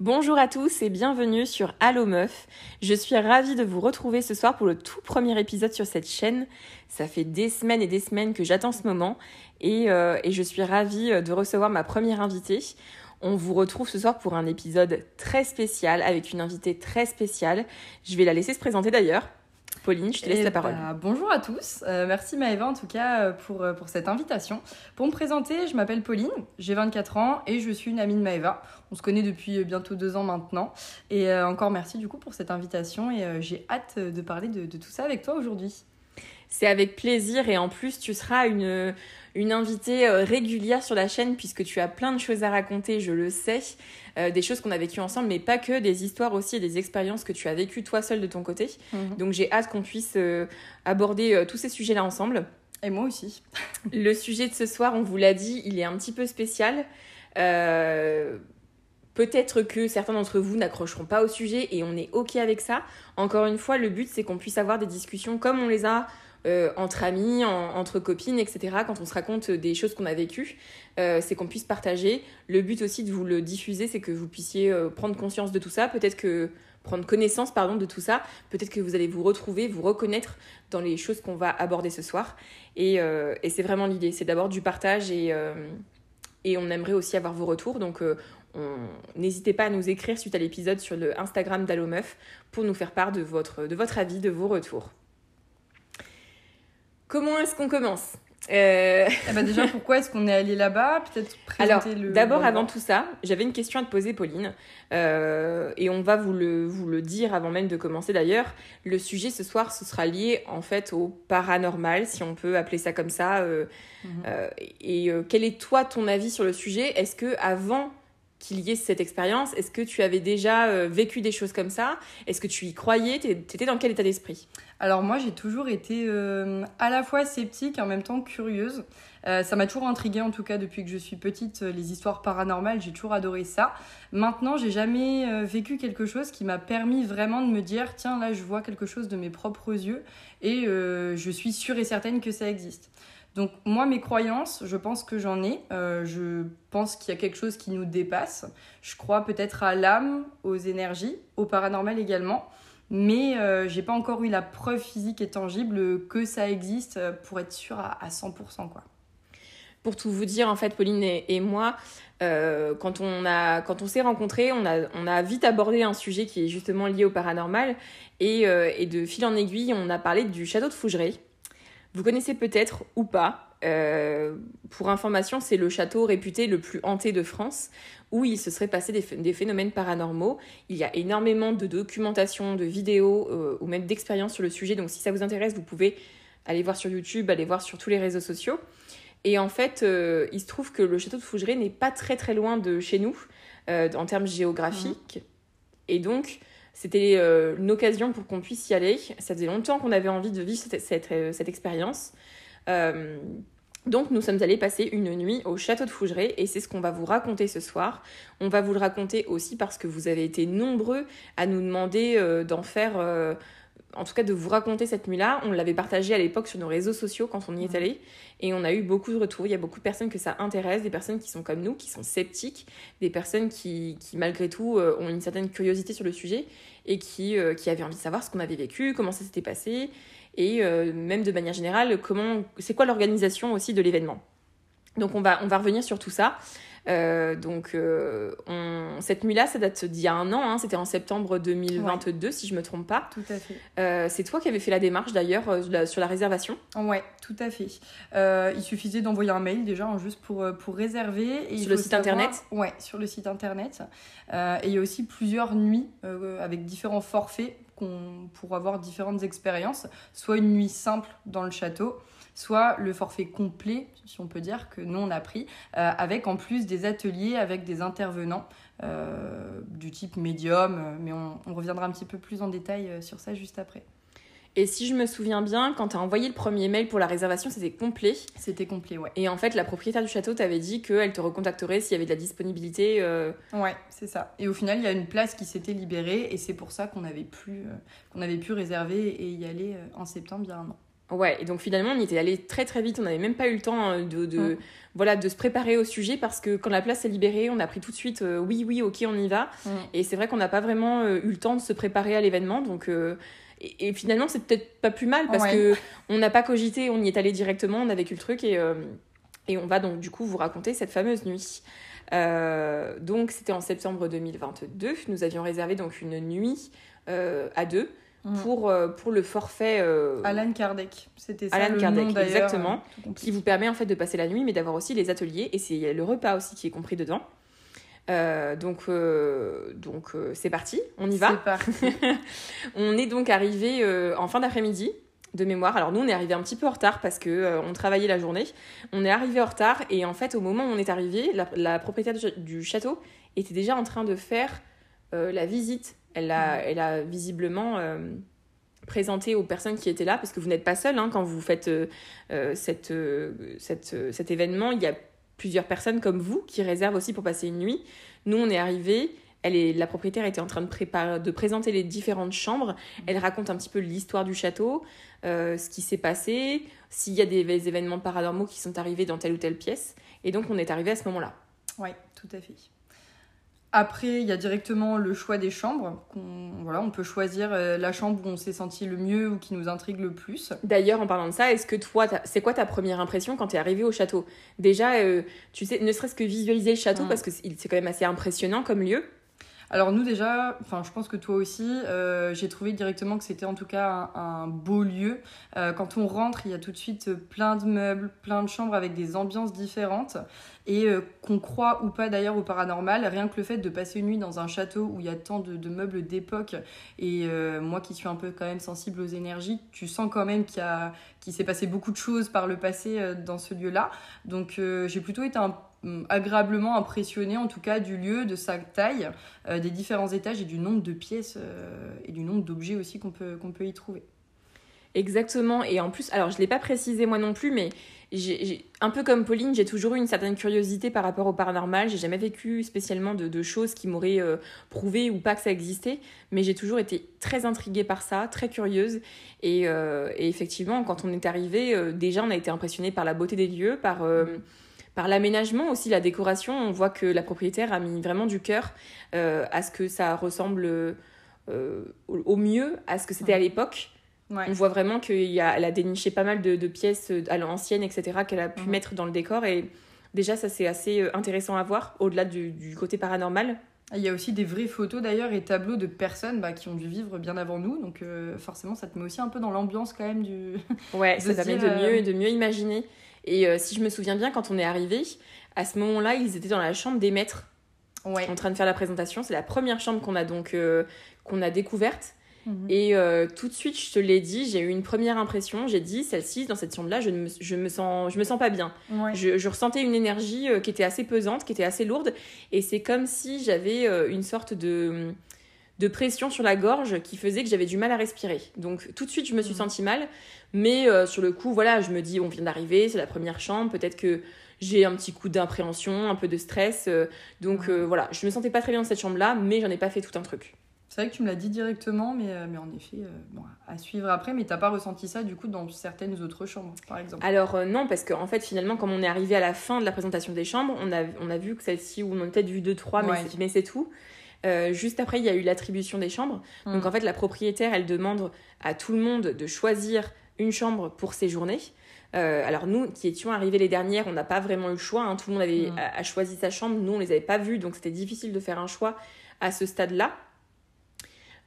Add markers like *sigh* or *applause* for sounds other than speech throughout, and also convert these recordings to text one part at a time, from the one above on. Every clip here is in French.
Bonjour à tous et bienvenue sur Allo Meuf. Je suis ravie de vous retrouver ce soir pour le tout premier épisode sur cette chaîne. Ça fait des semaines et des semaines que j'attends ce moment et, euh, je suis ravie euh, de recevoir ma première invitée. On vous retrouve ce soir pour un épisode très spécial avec une invitée très spéciale. Je vais la laisser se présenter d'ailleurs. Pauline, je te laisse Eh la parole. bah, bonjour à tous, Euh, merci Maëva en tout cas euh, pour, euh, pour cette invitation. Pour me présenter, je m'appelle Pauline, j'ai 24 ans et je suis une amie de Maëva. On se connaît depuis bientôt deux ans maintenant. Et euh, encore merci du coup pour cette invitation et euh, j'ai hâte de parler de, de tout ça avec toi aujourd'hui. C'est avec plaisir et en plus tu seras une, une invitée euh, régulière sur la chaîne puisque tu as plein de choses à raconter, je le sais, Euh, des choses qu'on a vécues ensemble, mais pas que, des histoires aussi et des expériences que tu as vécues toi seule de ton côté. Donc j'ai hâte qu'on puisse euh, aborder euh, tous ces sujets-là ensemble. Et moi aussi. *laughs* Le sujet de ce soir, on vous l'a dit, il est un petit peu spécial. Peut-être que certains d'entre vous n'accrocheront pas au sujet et on est OK avec ça. Encore une fois, le but, c'est qu'on puisse avoir des discussions comme on les a euh, entre amis, en- entre copines, etc. Quand on se raconte des choses qu'on a vécues, euh, c'est qu'on puisse partager. Le but aussi de vous le diffuser, c'est que vous puissiez euh, prendre conscience de tout ça. Peut-être que prendre connaissance pardon de tout ça peut-être que vous allez vous retrouver vous reconnaître dans les choses qu'on va aborder ce soir et, c'est vraiment l'idée c'est d'abord du partage et, on aimerait aussi avoir vos retours donc on- n'hésitez pas à nous écrire suite à l'épisode sur le Instagram d'Allomeuf pour nous faire part de votre, de votre avis, de vos retours. Comment est-ce qu'on commence? Euh, Eh bah déjà, *laughs* pourquoi est-ce qu'on est allé là-bas? Peut-être Alors, présenter le. d'abord, avant tout ça, j'avais une question à te poser, Pauline. Euh, et on va vous le, vous le dire avant même de commencer d'ailleurs. Le sujet ce soir, ce sera lié en fait au paranormal, si on peut appeler ça comme ça. Euh, Mhm. et quel est toi ton avis sur le sujet? Est-ce que avant qu'il y ait cette expérience, est-ce que tu avais déjà euh, vécu des choses comme ça? Est-ce que tu y croyais? T'étais dans quel état d'esprit? Alors moi j'ai toujours été euh, à la fois sceptique et en même temps curieuse. Euh, ça m'a toujours intriguée en tout cas depuis que je suis petite, les histoires paranormales, j'ai toujours adoré ça. Maintenant j'ai jamais vécu quelque chose qui m'a permis vraiment de me dire tiens là je vois quelque chose de mes propres yeux et je suis sûre et certaine que ça existe. Donc moi mes croyances, je pense que j'en ai. Euh, je pense qu'il y a quelque chose qui nous dépasse. Je crois peut-être à l'âme, aux énergies, au paranormal également mais euh, j'ai pas encore eu la preuve physique et tangible que ça existe euh, pour être sûre à, à 100%. Quoi. pour tout vous dire, en fait, Pauline et, moi, quand on, quand on s'est rencontrés, on a, on a vite abordé un sujet qui est justement lié au paranormal. Et, et de fil en aiguille, on a parlé du château de Fougeray. Vous connaissez peut-être ou pas. Euh, pour information, c'est le château réputé le plus hanté de France, où il se serait passé des, ph- des phénomènes paranormaux. Il y a énormément de documentation, de vidéos euh, ou même d'expériences sur le sujet. Donc si ça vous intéresse, vous pouvez aller voir sur YouTube, aller voir sur tous les réseaux sociaux. Et en fait, euh, il se trouve que le château de Fougeray n'est pas très très loin de chez nous en termes géographiques. Et donc, c'était euh, une occasion pour qu'on puisse y aller. Ça faisait longtemps qu'on avait envie de vivre cette, euh, expérience. Euh, donc, nous sommes allés passer une nuit au château de Fougeray et c'est ce qu'on va vous raconter ce soir. On va vous le raconter aussi parce que vous avez été nombreux à nous demander d'en faire. En tout cas, de vous raconter cette nuit-là. On l'avait partagé à l'époque sur nos réseaux sociaux quand on y est allé. Et on a eu beaucoup de retours. Il y a beaucoup de personnes que ça intéresse, des personnes qui sont comme nous, qui sont sceptiques, des personnes qui, qui malgré tout, euh, ont une certaine curiosité sur le sujet et qui, euh, qui avaient envie de savoir ce qu'on avait vécu, comment ça s'était passé, et euh, même de manière générale, comment, c'est quoi l'organisation aussi de l'événement. Donc on va, on va revenir sur tout ça. Euh, donc euh, on- cette nuit-là, ça date d'il y a un an, hein, c'était en septembre 2022 si je me trompe pas. Tout à fait. Euh, c'est toi qui avais fait la démarche d'ailleurs sur la réservation. Ouais, tout à fait. Il suffisait d'envoyer un mail déjà hein, juste pour, pour réserver. Et Sur le site savoir- internet Ouais, sur le site internet. Et il y a aussi plusieurs nuits avec différents forfaits pour avoir différentes expériences. Soit une nuit simple dans le château, soit le forfait complet, si on peut dire, que nous on a pris, euh, avec en plus des ateliers avec des intervenants euh, du type médium, euh, mais on, on reviendra un petit peu plus en détail sur ça juste après. Et si je me souviens bien, quand tu as envoyé le premier mail pour la réservation, c'était complet. C'était complet, ouais. Et en fait, la propriétaire du château t'avait dit qu'elle te recontacterait s'il y avait de la disponibilité. euh, Ouais, c'est ça. Et au final, il y a une place qui s'était libérée et c'est pour ça qu'on avait, pu, euh, qu'on avait pu réserver et y aller euh, en septembre il y a un an. Ouais, et donc finalement, on y était allé très très vite. On n'avait même pas eu le temps euh, de, de, voilà, de se préparer au sujet parce que quand la place s'est libérée, on a pris tout de suite euh, oui, oui, ok, on y va. Et c'est vrai qu'on n'a pas vraiment euh, eu le temps de se préparer à l'événement. Donc, et, et, finalement, c'est peut-être pas plus mal parce qu'on que on n'a pas cogité, on y est allé directement, on a vécu le truc et, et on va donc du coup vous raconter cette fameuse nuit. donc c'était en septembre 2022. Nous avions réservé donc une nuit à deux Mm. pour, euh, pour le forfait. Euh, Alan Kardec, c'était ça. Alan Kardec, exactement. qui vous permet en fait de passer la nuit, mais d'avoir aussi les ateliers. Et c'est le repas aussi qui est compris dedans. Euh, donc donc c'est parti, on y va. C'est parti. *laughs* on est donc arrivé en fin d'après-midi de mémoire. Alors nous on est arrivé un petit peu en retard parce que on travaillait la journée. On est arrivé en retard et en fait au moment où on est arrivé, la, la propriétaire du château était déjà en train de faire la visite elle a, elle a visiblement euh, présenté aux personnes qui étaient là, parce que vous n'êtes pas seul hein, quand vous faites euh, euh, cette, cette, cet événement. Il y a plusieurs personnes comme vous qui réservent aussi pour passer une nuit. Nous, on est arrivés. Elle est, la propriétaire était en train de, préparer, de présenter les différentes chambres. Elle raconte un petit peu l'histoire du château, ce qui s'est passé, s'il y a des, des, événements paranormaux qui sont arrivés dans telle ou telle pièce. Et donc, on est arrivé à ce moment-là. Oui, tout à fait. Après, il y a directement le choix des chambres. On, voilà, on peut choisir euh, la chambre où on s'est senti le mieux ou qui nous intrigue le plus. D'ailleurs, en parlant de ça, est-ce que toi, c'est quoi ta première impression quand tu es arrivé au château? Déjà, euh, tu sais, ne serait-ce que visualiser le château, parce que c'est quand même assez impressionnant comme lieu. Alors nous déjà, enfin je pense que toi aussi, euh, j'ai trouvé directement que c'était en tout cas un, beau lieu. Euh, quand on rentre, il y a tout de suite plein de meubles, plein de chambres avec des ambiances différentes. Et euh, qu'on croit ou pas d'ailleurs au paranormal, rien que le fait de passer une nuit dans un château où il y a tant de, meubles d'époque, et moi qui suis un peu quand même sensible aux énergies, tu sens quand même qu'il s'est passé beaucoup de choses par le passé dans ce lieu-là. Donc j'ai plutôt été un agréablement impressionné en tout cas du lieu, de sa taille, euh, des différents étages et du nombre de pièces euh, et du nombre d'objets aussi qu'on peut, peut y trouver. Exactement, et en plus, alors je ne l'ai pas précisé moi non plus, mais un peu comme Pauline, j'ai toujours eu une certaine curiosité par rapport au paranormal. J'ai jamais vécu spécialement de, choses qui m'auraient euh, prouvé ou pas que ça existait, mais j'ai toujours été très intriguée par ça, très curieuse. Et, et effectivement, quand on est arrivé, déjà on a été impressionné par la beauté des lieux, par par l'aménagement aussi, la décoration, on voit que la propriétaire a mis vraiment du cœur euh, à ce que ça ressemble euh, au mieux à ce que c'était à l'époque. On voit vraiment qu'elle a, a déniché pas mal de, pièces à l'ancienne, etc., qu'elle a pu mettre dans le décor. Et déjà, ça, c'est assez euh, intéressant à voir, au-delà du, côté paranormal. Il y a aussi des vraies photos d'ailleurs et tableaux de personnes bah, qui ont dû vivre bien avant nous. Donc forcément, ça te met aussi un peu dans l'ambiance quand même du... Ouais, *laughs* ça permet de, mieux, de mieux imaginer. Et euh, si je me souviens bien, quand on est arrivé, à ce moment-là, ils étaient dans la chambre des maîtres, en train de faire la présentation. C'est la première chambre qu'on a donc euh, qu'on a découverte. Mhm. Et euh, tout de suite, je te l'ai dit, j'ai eu une première impression. J'ai dit, celle-ci, dans cette chambre-là, je, me, je, me sens, je me sens pas bien. Je, je, ressentais une énergie qui était assez pesante, qui était assez lourde. Et c'est comme si j'avais une sorte de, de pression sur la gorge qui faisait que j'avais du mal à respirer. Donc tout de suite, je me suis mhm. sentie mal. Mais euh, sur le coup, voilà, je me dis, on vient d'arriver, c'est la première chambre, peut-être que j'ai un petit coup d'appréhension, un peu de stress. Euh, donc euh, voilà, je me sentais pas très bien dans cette chambre-là, mais j'en ai pas fait tout un truc. C'est vrai que tu me l'as dit directement, mais, mais en effet, bon, à suivre après. Mais t'as pas ressenti ça du coup dans certaines autres chambres, par exemple? Alors non, parce qu'en en fait, finalement, comme on est arrivé à la fin de la présentation des chambres, on a, on a vu que celle-ci, où on a peut-être vu deux, trois, mais c'est tout. Juste après, il y a eu l'attribution des chambres. Donc mm. en fait, la propriétaire, elle demande à tout le monde de choisir une chambre pour séjourner. Euh, alors nous qui étions arrivés les dernières, on n'a pas vraiment eu le choix. Hein. Tout le monde avait a, choisi sa chambre. Nous on les avait pas vus, donc c'était difficile de faire un choix à ce stade-là.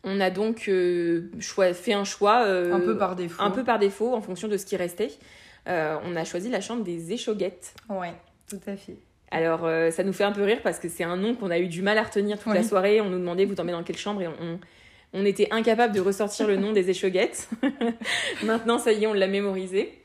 On a donc euh, fait un choix euh, un peu par défaut, un peu par défaut en fonction de ce qui restait. on a choisi la chambre des échoguettes. Ouais, tout à fait. Alors ça nous fait un peu rire parce que c'est un nom qu'on a eu du mal à retenir toute la soirée. On nous demandait vous dormez dans quelle chambre et on on était incapable de ressortir le nom des échoguettes. *laughs* Maintenant, ça y est, on l'a mémorisé.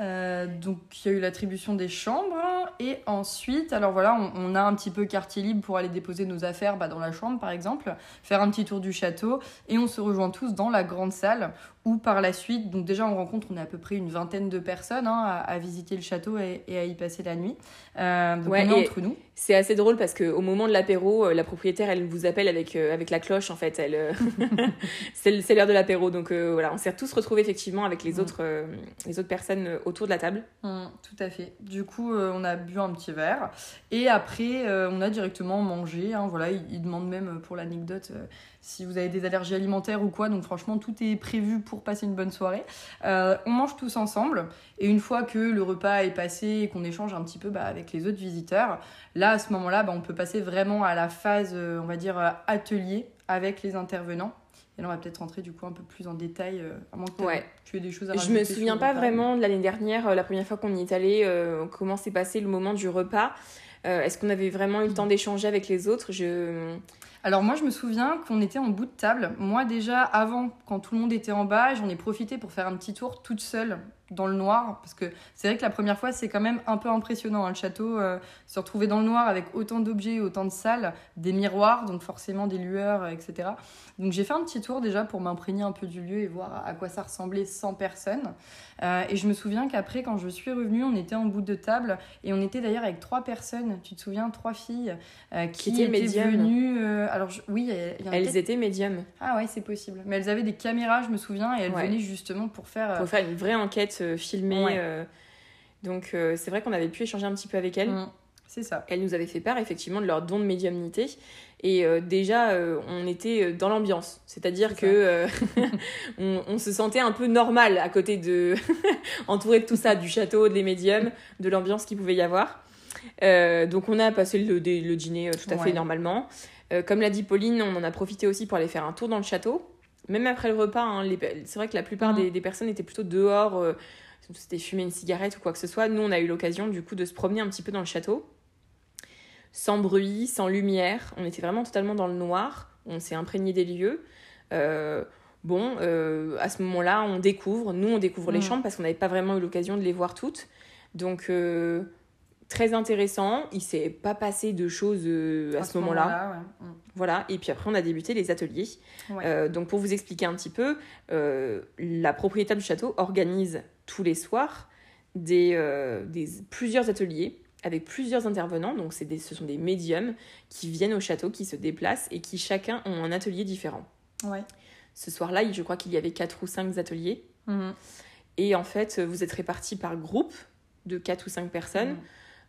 Euh, donc il y a eu l'attribution des chambres et ensuite alors voilà on, a un petit peu quartier libre pour aller déposer nos affaires bah, dans la chambre par exemple faire un petit tour du château et on se rejoint tous dans la grande salle ou par la suite. Donc déjà, on rencontre, on est à peu près une vingtaine de personnes hein, à, visiter le château et, à y passer la nuit. Euh, donc on est entre nous. C'est assez drôle parce qu'au moment de l'apéro, euh, la propriétaire, elle vous appelle avec, euh, avec la cloche, en fait. Elle, *laughs* *laughs* c'est l'heure de l'apéro. Donc voilà, on s'est tous retrouvés effectivement avec les, mm. autres, les autres personnes autour de la table. Mm, tout à fait. Du coup, on a bu un petit verre. Et après, on a directement mangé. Hein, voilà, il, il, demande même, pour l'anecdote, si vous avez des allergies alimentaires ou quoi. Donc franchement, tout est prévu pour passer une bonne soirée. Euh, on mange tous ensemble et une fois que le repas est passé et qu'on échange un petit peu bah, avec les autres visiteurs, là à ce moment-là, bah, on peut passer vraiment à la phase, euh, on va dire, euh, atelier avec les intervenants. Et là, on va peut-être rentrer du coup un peu plus en détail, à moins que tu aies des choses à Je me souviens pas vraiment de l'année dernière, la première fois qu'on y est allé, comment s'est passé le moment du repas. Est-ce qu'on avait vraiment eu le temps d'échanger avec les autres? Je alors moi je me souviens qu'on était en bout de table. Moi déjà avant, quand tout le monde était en bas, j'en ai profité pour faire un petit tour toute seule dans le noir parce que c'est vrai que la première fois c'est quand même un peu impressionnant hein, le château euh, se retrouver dans le noir avec autant d'objets autant de salles des miroirs donc forcément des lueurs euh, etc donc j'ai fait un petit tour déjà pour m'imprégner un peu du lieu et voir à quoi ça ressemblait sans personne. Euh, et je me souviens qu'après quand je suis revenue on était en bout de table et on était d'ailleurs avec trois personnes. Tu te souviens trois filles qui, étaient, venues alors oui elles étaient médiums. Ah ouais c'est possible. Mais elles avaient des caméras je me souviens et elles venaient justement pour faire pour faire une vraie enquête filmé euh, donc euh, c'est vrai qu'on avait pu échanger un petit peu avec elle. Mm. c'est ça. Elle nous avait fait part effectivement de leur don de médiumnité. Et euh, déjà, on était dans l'ambiance. C'est-à-dire que *laughs* on, se sentait un peu normal à côté de. *laughs* entouré de tout ça, du château, des médiums, de l'ambiance qu'il pouvait y avoir. donc on a passé le, le dîner tout à fait normalement. comme l'a dit Pauline, on en a profité aussi pour aller faire un tour dans le château. Même après le repas, hein, c'est vrai que la plupart mm. des, personnes étaient plutôt dehors c'était fumer une cigarette ou quoi que ce soit. Nous, on a eu l'occasion du coup de se promener un petit peu dans le château, sans bruit, sans lumière. On était vraiment totalement dans le noir. On s'est imprégné des lieux. Euh, bon, euh, à ce moment-là, on découvre. Nous, on découvre les mm. chambres parce qu'on n'avait pas vraiment eu l'occasion de les voir toutes. Donc, euh, très intéressant. Il s'est pas passé de choses à, ce, moment-là. Mm. Voilà. Et puis après, on a débuté les ateliers. donc, pour vous expliquer un petit peu, la propriétaire du château organise tous les soirs des, euh, des, plusieurs ateliers avec plusieurs intervenants. Donc des, ce sont des médiums qui viennent au château, qui se déplacent et qui chacun ont un atelier différent. Ouais. Ce soir-là, je crois qu'il y avait quatre ou cinq ateliers. Mhm. Et en fait, vous êtes répartis par groupe de quatre ou cinq personnes. Mhm.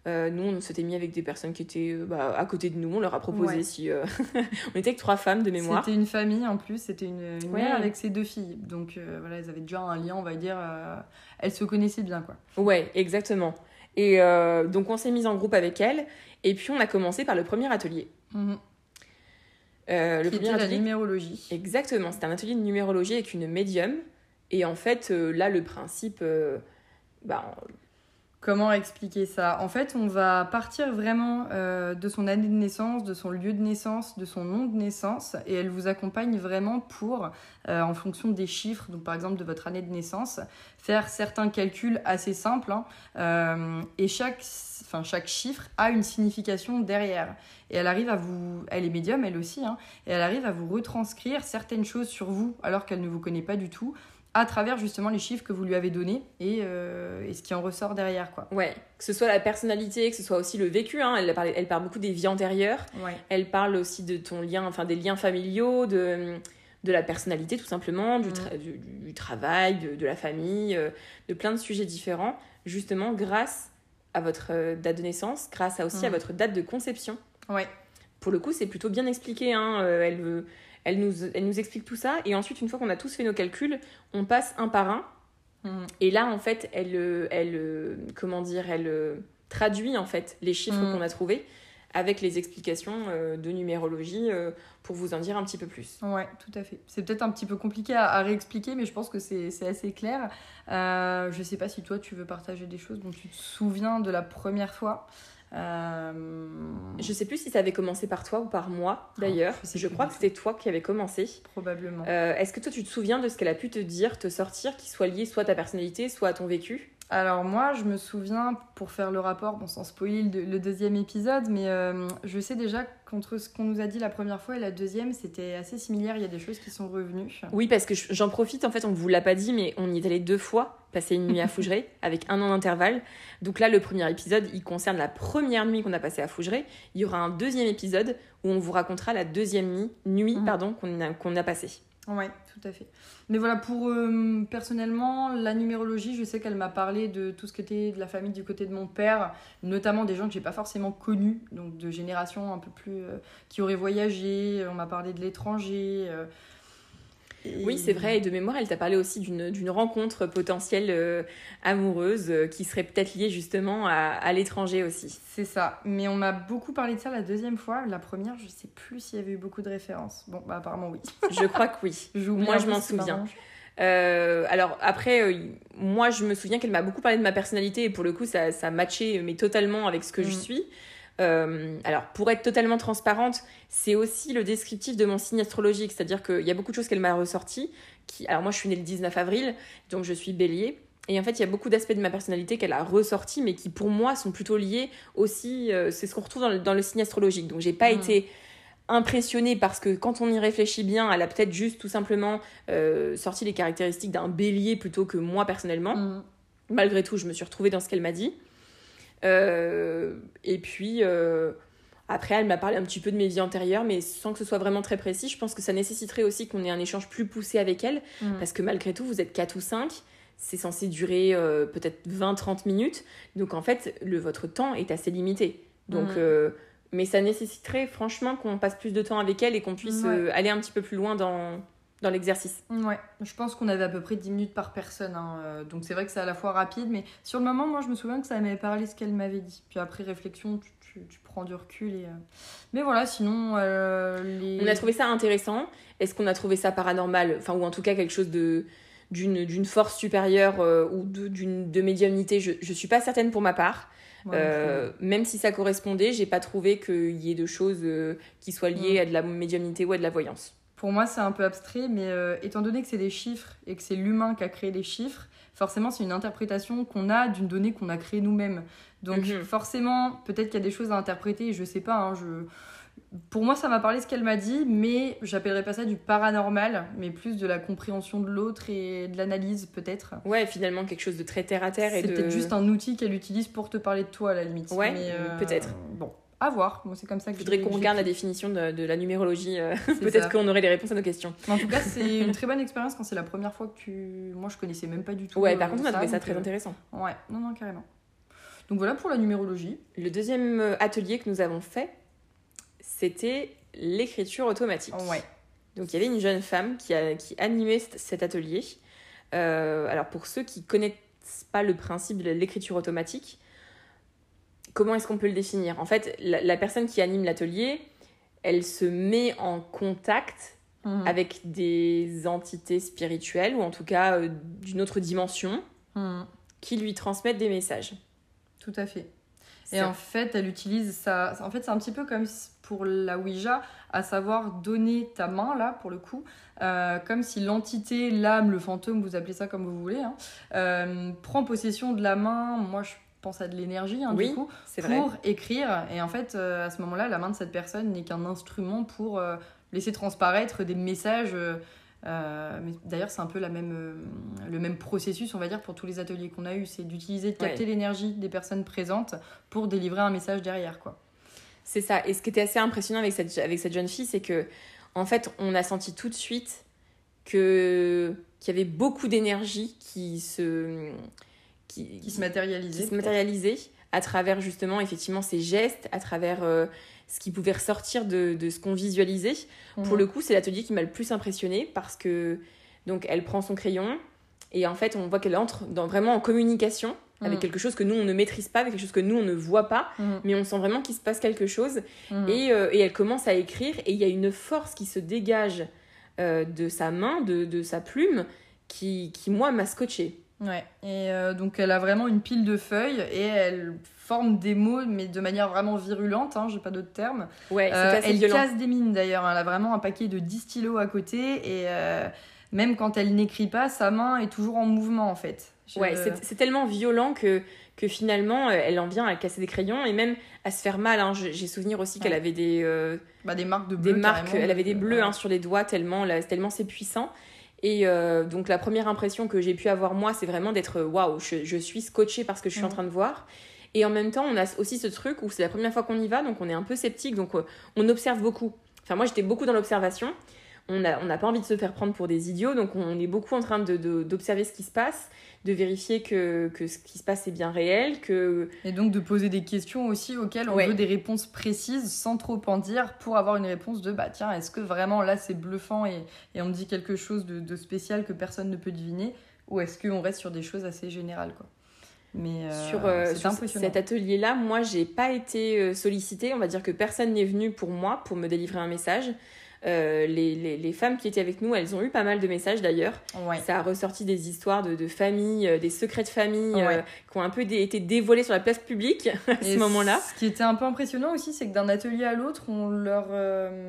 Euh, nous, on s'était mis avec des personnes qui étaient euh, bah, à côté de nous. On leur a proposé si. Euh, *laughs* on était avec trois femmes de mémoire. C'était une famille en plus. C'était une, mère avec ses deux filles. Donc voilà, elles avaient déjà un lien, on va dire. elles se connaissaient bien, quoi. Ouais, exactement. Et donc on s'est mis en groupe avec elles. Et puis on a commencé par le premier atelier. Mhm. le premier atelier. la numérologie. Exactement. C'était un atelier de numérologie avec une médium. Et en fait, là, le principe. Bah, Comment expliquer ça? En fait, on va partir vraiment euh, de son année de naissance, de son lieu de naissance, de son nom de naissance, et elle vous accompagne vraiment pour, euh, en fonction des chiffres, donc par exemple de votre année de naissance, faire certains calculs assez simples, hein. euh, et chaque, enfin, chaque chiffre a une signification derrière. Et elle arrive à vous, elle est médium, elle aussi, hein, et elle arrive à vous retranscrire certaines choses sur vous alors qu'elle ne vous connaît pas du tout à travers justement les chiffres que vous lui avez donnés et, euh, et, ce qui en ressort derrière. Quoi. Ouais, que ce soit la personnalité, que ce soit aussi le vécu. Hein. Elle, parle, elle parle beaucoup des vies antérieures. Elle parle aussi de ton lien, enfin des liens familiaux, de, de la personnalité tout simplement, du, mm. du, travail, de, la famille, euh, de plein de sujets différents, justement grâce à votre euh, date de naissance, grâce à aussi à mm. votre date de conception. Ouais. Pour le coup, c'est plutôt bien expliqué. Hein. Elle veut elle nous, elle nous explique tout ça. Et ensuite, une fois qu'on a tous fait nos calculs, on passe un par un. Mm. Et là, en fait, elle, euh, elle euh, comment dire, elle euh, traduit en fait les chiffres mm. qu'on a trouvés avec les explications de numérologie pour vous en dire un petit peu plus. Ouais, tout à fait. C'est peut-être un petit peu compliqué à, réexpliquer, mais je pense que c'est assez clair. Euh, je sais pas si toi tu veux partager des choses dont tu te souviens de la première fois. Euh... Je sais plus si ça avait commencé par toi ou par moi oh, d'ailleurs. je, crois que c'était toi qui avais commencé. Probablement. Euh, est-ce que toi tu te souviens de ce qu'elle a pu te dire, te sortir, qui soit lié soit à ta personnalité, soit à ton vécu? Alors moi, je me souviens, pour faire le rapport, bon sans spoiler le, le deuxième épisode, mais euh, je sais déjà qu'entre ce qu'on nous a dit la première fois et la deuxième, c'était assez similaire, il y a des choses qui sont revenues. Oui, parce que je- j'en profite, en fait, on vous l'a pas dit, mais on y est allé deux fois, passer une nuit à Fougeray, *laughs* avec un an d'intervalle. Donc là, le premier épisode, il concerne la première nuit qu'on a passée à Fougeray. Il y aura un deuxième épisode où on vous racontera la deuxième nuit, nuit Mhm. pardon, qu'on a, qu'on a passée. Ouais, tout à fait. Mais voilà, pour euh, personnellement, la numérologie, je sais qu'elle m'a parlé de tout ce qui était de la famille du côté de mon père, notamment des gens que j'ai pas forcément connus, donc de générations un peu plus euh, qui auraient voyagé. On m'a parlé de l'étranger. euh, et- Oui, c'est vrai. Et de mémoire, elle t'a parlé aussi d'une rencontre potentielle euh, amoureuse euh, qui serait peut-être liée justement à, à l'étranger aussi. C'est ça. Mais on m'a beaucoup parlé de ça la deuxième fois. La première, je sais plus s'il y avait eu beaucoup de références. Bon, bah apparemment oui. *laughs* Je crois que oui. Moi, je m'en souviens. Euh, alors après, euh, moi je me souviens qu'elle m'a beaucoup parlé de ma personnalité et pour le coup ça, ça matchait mais totalement avec ce que je Mm. suis. Euh, alors pour être totalement transparente, c'est aussi le descriptif de mon signe astrologique, c'est-à-dire qu'il y a beaucoup de choses qu'elle m'a ressorties. Qui, alors moi je suis née le 19 avril, donc je suis bélier. Et en fait, il y a beaucoup d'aspects de ma personnalité qu'elle a ressortis, mais qui pour moi sont plutôt liés aussi. euh, c'est ce qu'on retrouve dans le, dans le signe astrologique. Donc j'ai pas Mm. été impressionnée parce que quand on y réfléchit bien, elle a peut-être juste tout simplement euh, sorti les caractéristiques d'un bélier plutôt que moi personnellement. Mm. Malgré tout, je me suis retrouvée dans ce qu'elle m'a dit. Euh, et puis, euh, après, elle m'a parlé un petit peu de mes vies antérieures, mais sans que ce soit vraiment très précis. Je pense que ça nécessiterait aussi qu'on ait un échange plus poussé avec elle, Mm. parce que malgré tout, vous êtes 4 ou 5. C'est censé durer euh, peut-être 20-30 minutes. Donc, en fait, le, votre temps est assez limité. Donc, euh, mais ça nécessiterait franchement qu'on passe plus de temps avec elle et qu'on puisse Ouais. euh, aller un petit peu plus loin dans, dans l'exercice. Ouais, je pense qu'on avait à peu près 10 minutes par personne. hein, euh, Donc c'est vrai que c'est à la fois rapide, mais sur le moment, moi je me souviens que ça m'avait parlé ce qu'elle m'avait dit. Puis après réflexion, tu, tu- tu prends du recul. Et, euh, Mais voilà, sinon, euh, les... On a trouvé ça intéressant. Est-ce qu'on a trouvé ça paranormal Enfin, ou en tout cas quelque chose de d'une force supérieure euh, ou de, d'une de médiumnité? Je, je suis pas certaine pour ma part. Euh, même si ça correspondait, j'ai pas trouvé qu'il y ait de choses euh, qui soient liées Mm. à de la médiumnité ou à de la voyance. Pour moi, c'est un peu abstrait, mais euh, étant donné que c'est des chiffres et que c'est l'humain qui a créé les chiffres, forcément, c'est une interprétation qu'on a d'une donnée qu'on a créée nous-mêmes. Donc, Mhm. forcément, peut-être qu'il y a des choses à interpréter, je sais pas. hein, je... Pour moi, ça m'a parlé ce qu'elle m'a dit, mais j'appellerais pas ça du paranormal, mais plus de la compréhension de l'autre et de l'analyse, peut-être. Ouais, finalement quelque chose de très terre à terre C'est de peut-être juste un outil qu'elle utilise pour te parler de toi, à la limite. Ouais, Mais, peut-être. Bon, à voir. Moi, c'est comme ça que Je voudrais qu'on regarde la définition de, de la numérologie. euh, *laughs* Peut-être qu'on aurait les réponses à nos questions. Mais En tout cas, c'est une *laughs* très bonne expérience quand c'est la première fois que tu. Moi, je connaissais même pas du tout. Ouais, euh, par contre, on a trouvé ça très euh, intéressant. Ouais, non, non, carrément. Donc voilà pour la numérologie. Le deuxième euh, atelier que nous avons fait, c'était l'écriture automatique. Ouais. Donc il y avait une jeune femme qui, a, qui animait cet- cet atelier. Euh, alors pour ceux qui connaissent pas le principe de l'écriture automatique, comment est-ce qu'on peut le définir? En fait, la, la personne qui anime l'atelier, elle se met en contact Mhm. avec des entités spirituelles ou en tout cas euh, d'une autre dimension Mhm. qui lui transmettent des messages. Tout à fait. Et en fait, elle utilise ça. En fait, c'est un petit peu comme pour la Ouija, à savoir donner ta main, là, pour le coup, euh, comme si l'entité, l'âme, le fantôme, vous appelez ça comme vous voulez, hein, euh, prend possession de la main. Moi, je pense à de l'énergie, hein, Oui, du coup, vrai. pour écrire. Et en fait, euh, à ce moment-là, la main de cette personne n'est qu'un instrument pour euh, laisser transparaître des messages. euh, mais d'ailleurs, c'est un peu la même, le même processus, on va dire, pour tous les ateliers qu'on a eus. C'est d'utiliser, de capter l'énergie des personnes présentes pour délivrer un message derrière, quoi. C'est ça. Et ce qui était assez impressionnant avec cette, avec cette jeune fille, c'est que, en fait, on a senti tout de suite que qu'il y avait beaucoup d'énergie qui se qui, Qui se matérialisait. qui se matérialisait à travers justement effectivement ces gestes, à travers euh, ce qui pouvait ressortir de, de ce qu'on visualisait. Pour le coup, c'est l'atelier qui m'a le plus impressionné parce que donc elle prend son crayon et en fait on voit qu'elle entre dans, vraiment en communication avec Mhm. quelque chose que nous on ne maîtrise pas, avec quelque chose que nous on ne voit pas, Mhm. mais on sent vraiment qu'il se passe quelque chose Mhm. et, euh, et elle commence à écrire et il y a une force qui se dégage euh, de sa main, de, de sa plume, qui, qui moi m'a scotché. Ouais, et euh, donc elle a vraiment une pile de feuilles et elle forme des mots, mais de manière vraiment virulente, hein, j'ai pas d'autre terme. Ouais, Euh, elle violent. casse des mines d'ailleurs, elle a vraiment un paquet de 10 stylos à côté et euh, même quand elle n'écrit pas, sa main est toujours en mouvement en fait. Ouais, c'est tellement violent que, que finalement, euh, elle en vient à casser des crayons et même à se faire mal. Hein. J'ai souvenir aussi qu'elle avait des, euh, bah, des marques de bleus. Des marques, elle avait des bleus hein, sur les doigts tellement, tellement c'est puissant. Et euh, donc la première impression que j'ai pu avoir moi, c'est vraiment d'être waouh, je, je, suis scotchée parce que je suis en train de voir. Et en même temps, on a aussi ce truc où c'est la première fois qu'on y va, donc on est un peu sceptique, donc on observe beaucoup. Enfin, moi, j'étais beaucoup dans l'observation on n'a pas envie de se faire prendre pour des idiots, donc on est beaucoup en train d'observer de, ce qui se passe, de vérifier que, ce qui se passe est bien réel. Que... Et donc de poser des questions aussi auxquelles on veut des réponses précises sans trop en dire pour avoir une réponse de bah tiens, est-ce que vraiment là c'est bluffant et, on me dit quelque chose de, spécial que personne ne peut deviner ou est-ce qu'on reste sur des choses assez générales quoi mais euh, sur, euh, cet atelier-là, moi, j'ai pas été euh, sollicitée. On va dire que personne n'est venu pour moi pour me délivrer un message. Euh, les, les, les, femmes qui étaient avec nous, elles ont eu pas mal de messages d'ailleurs. Ça a ressorti des histoires de, de famille, euh, des secrets de famille euh, qui ont un peu été dévoilés sur la place publique *laughs* à ce moment-là. Ce qui était un peu impressionnant aussi, c'est que d'un atelier à l'autre, on leur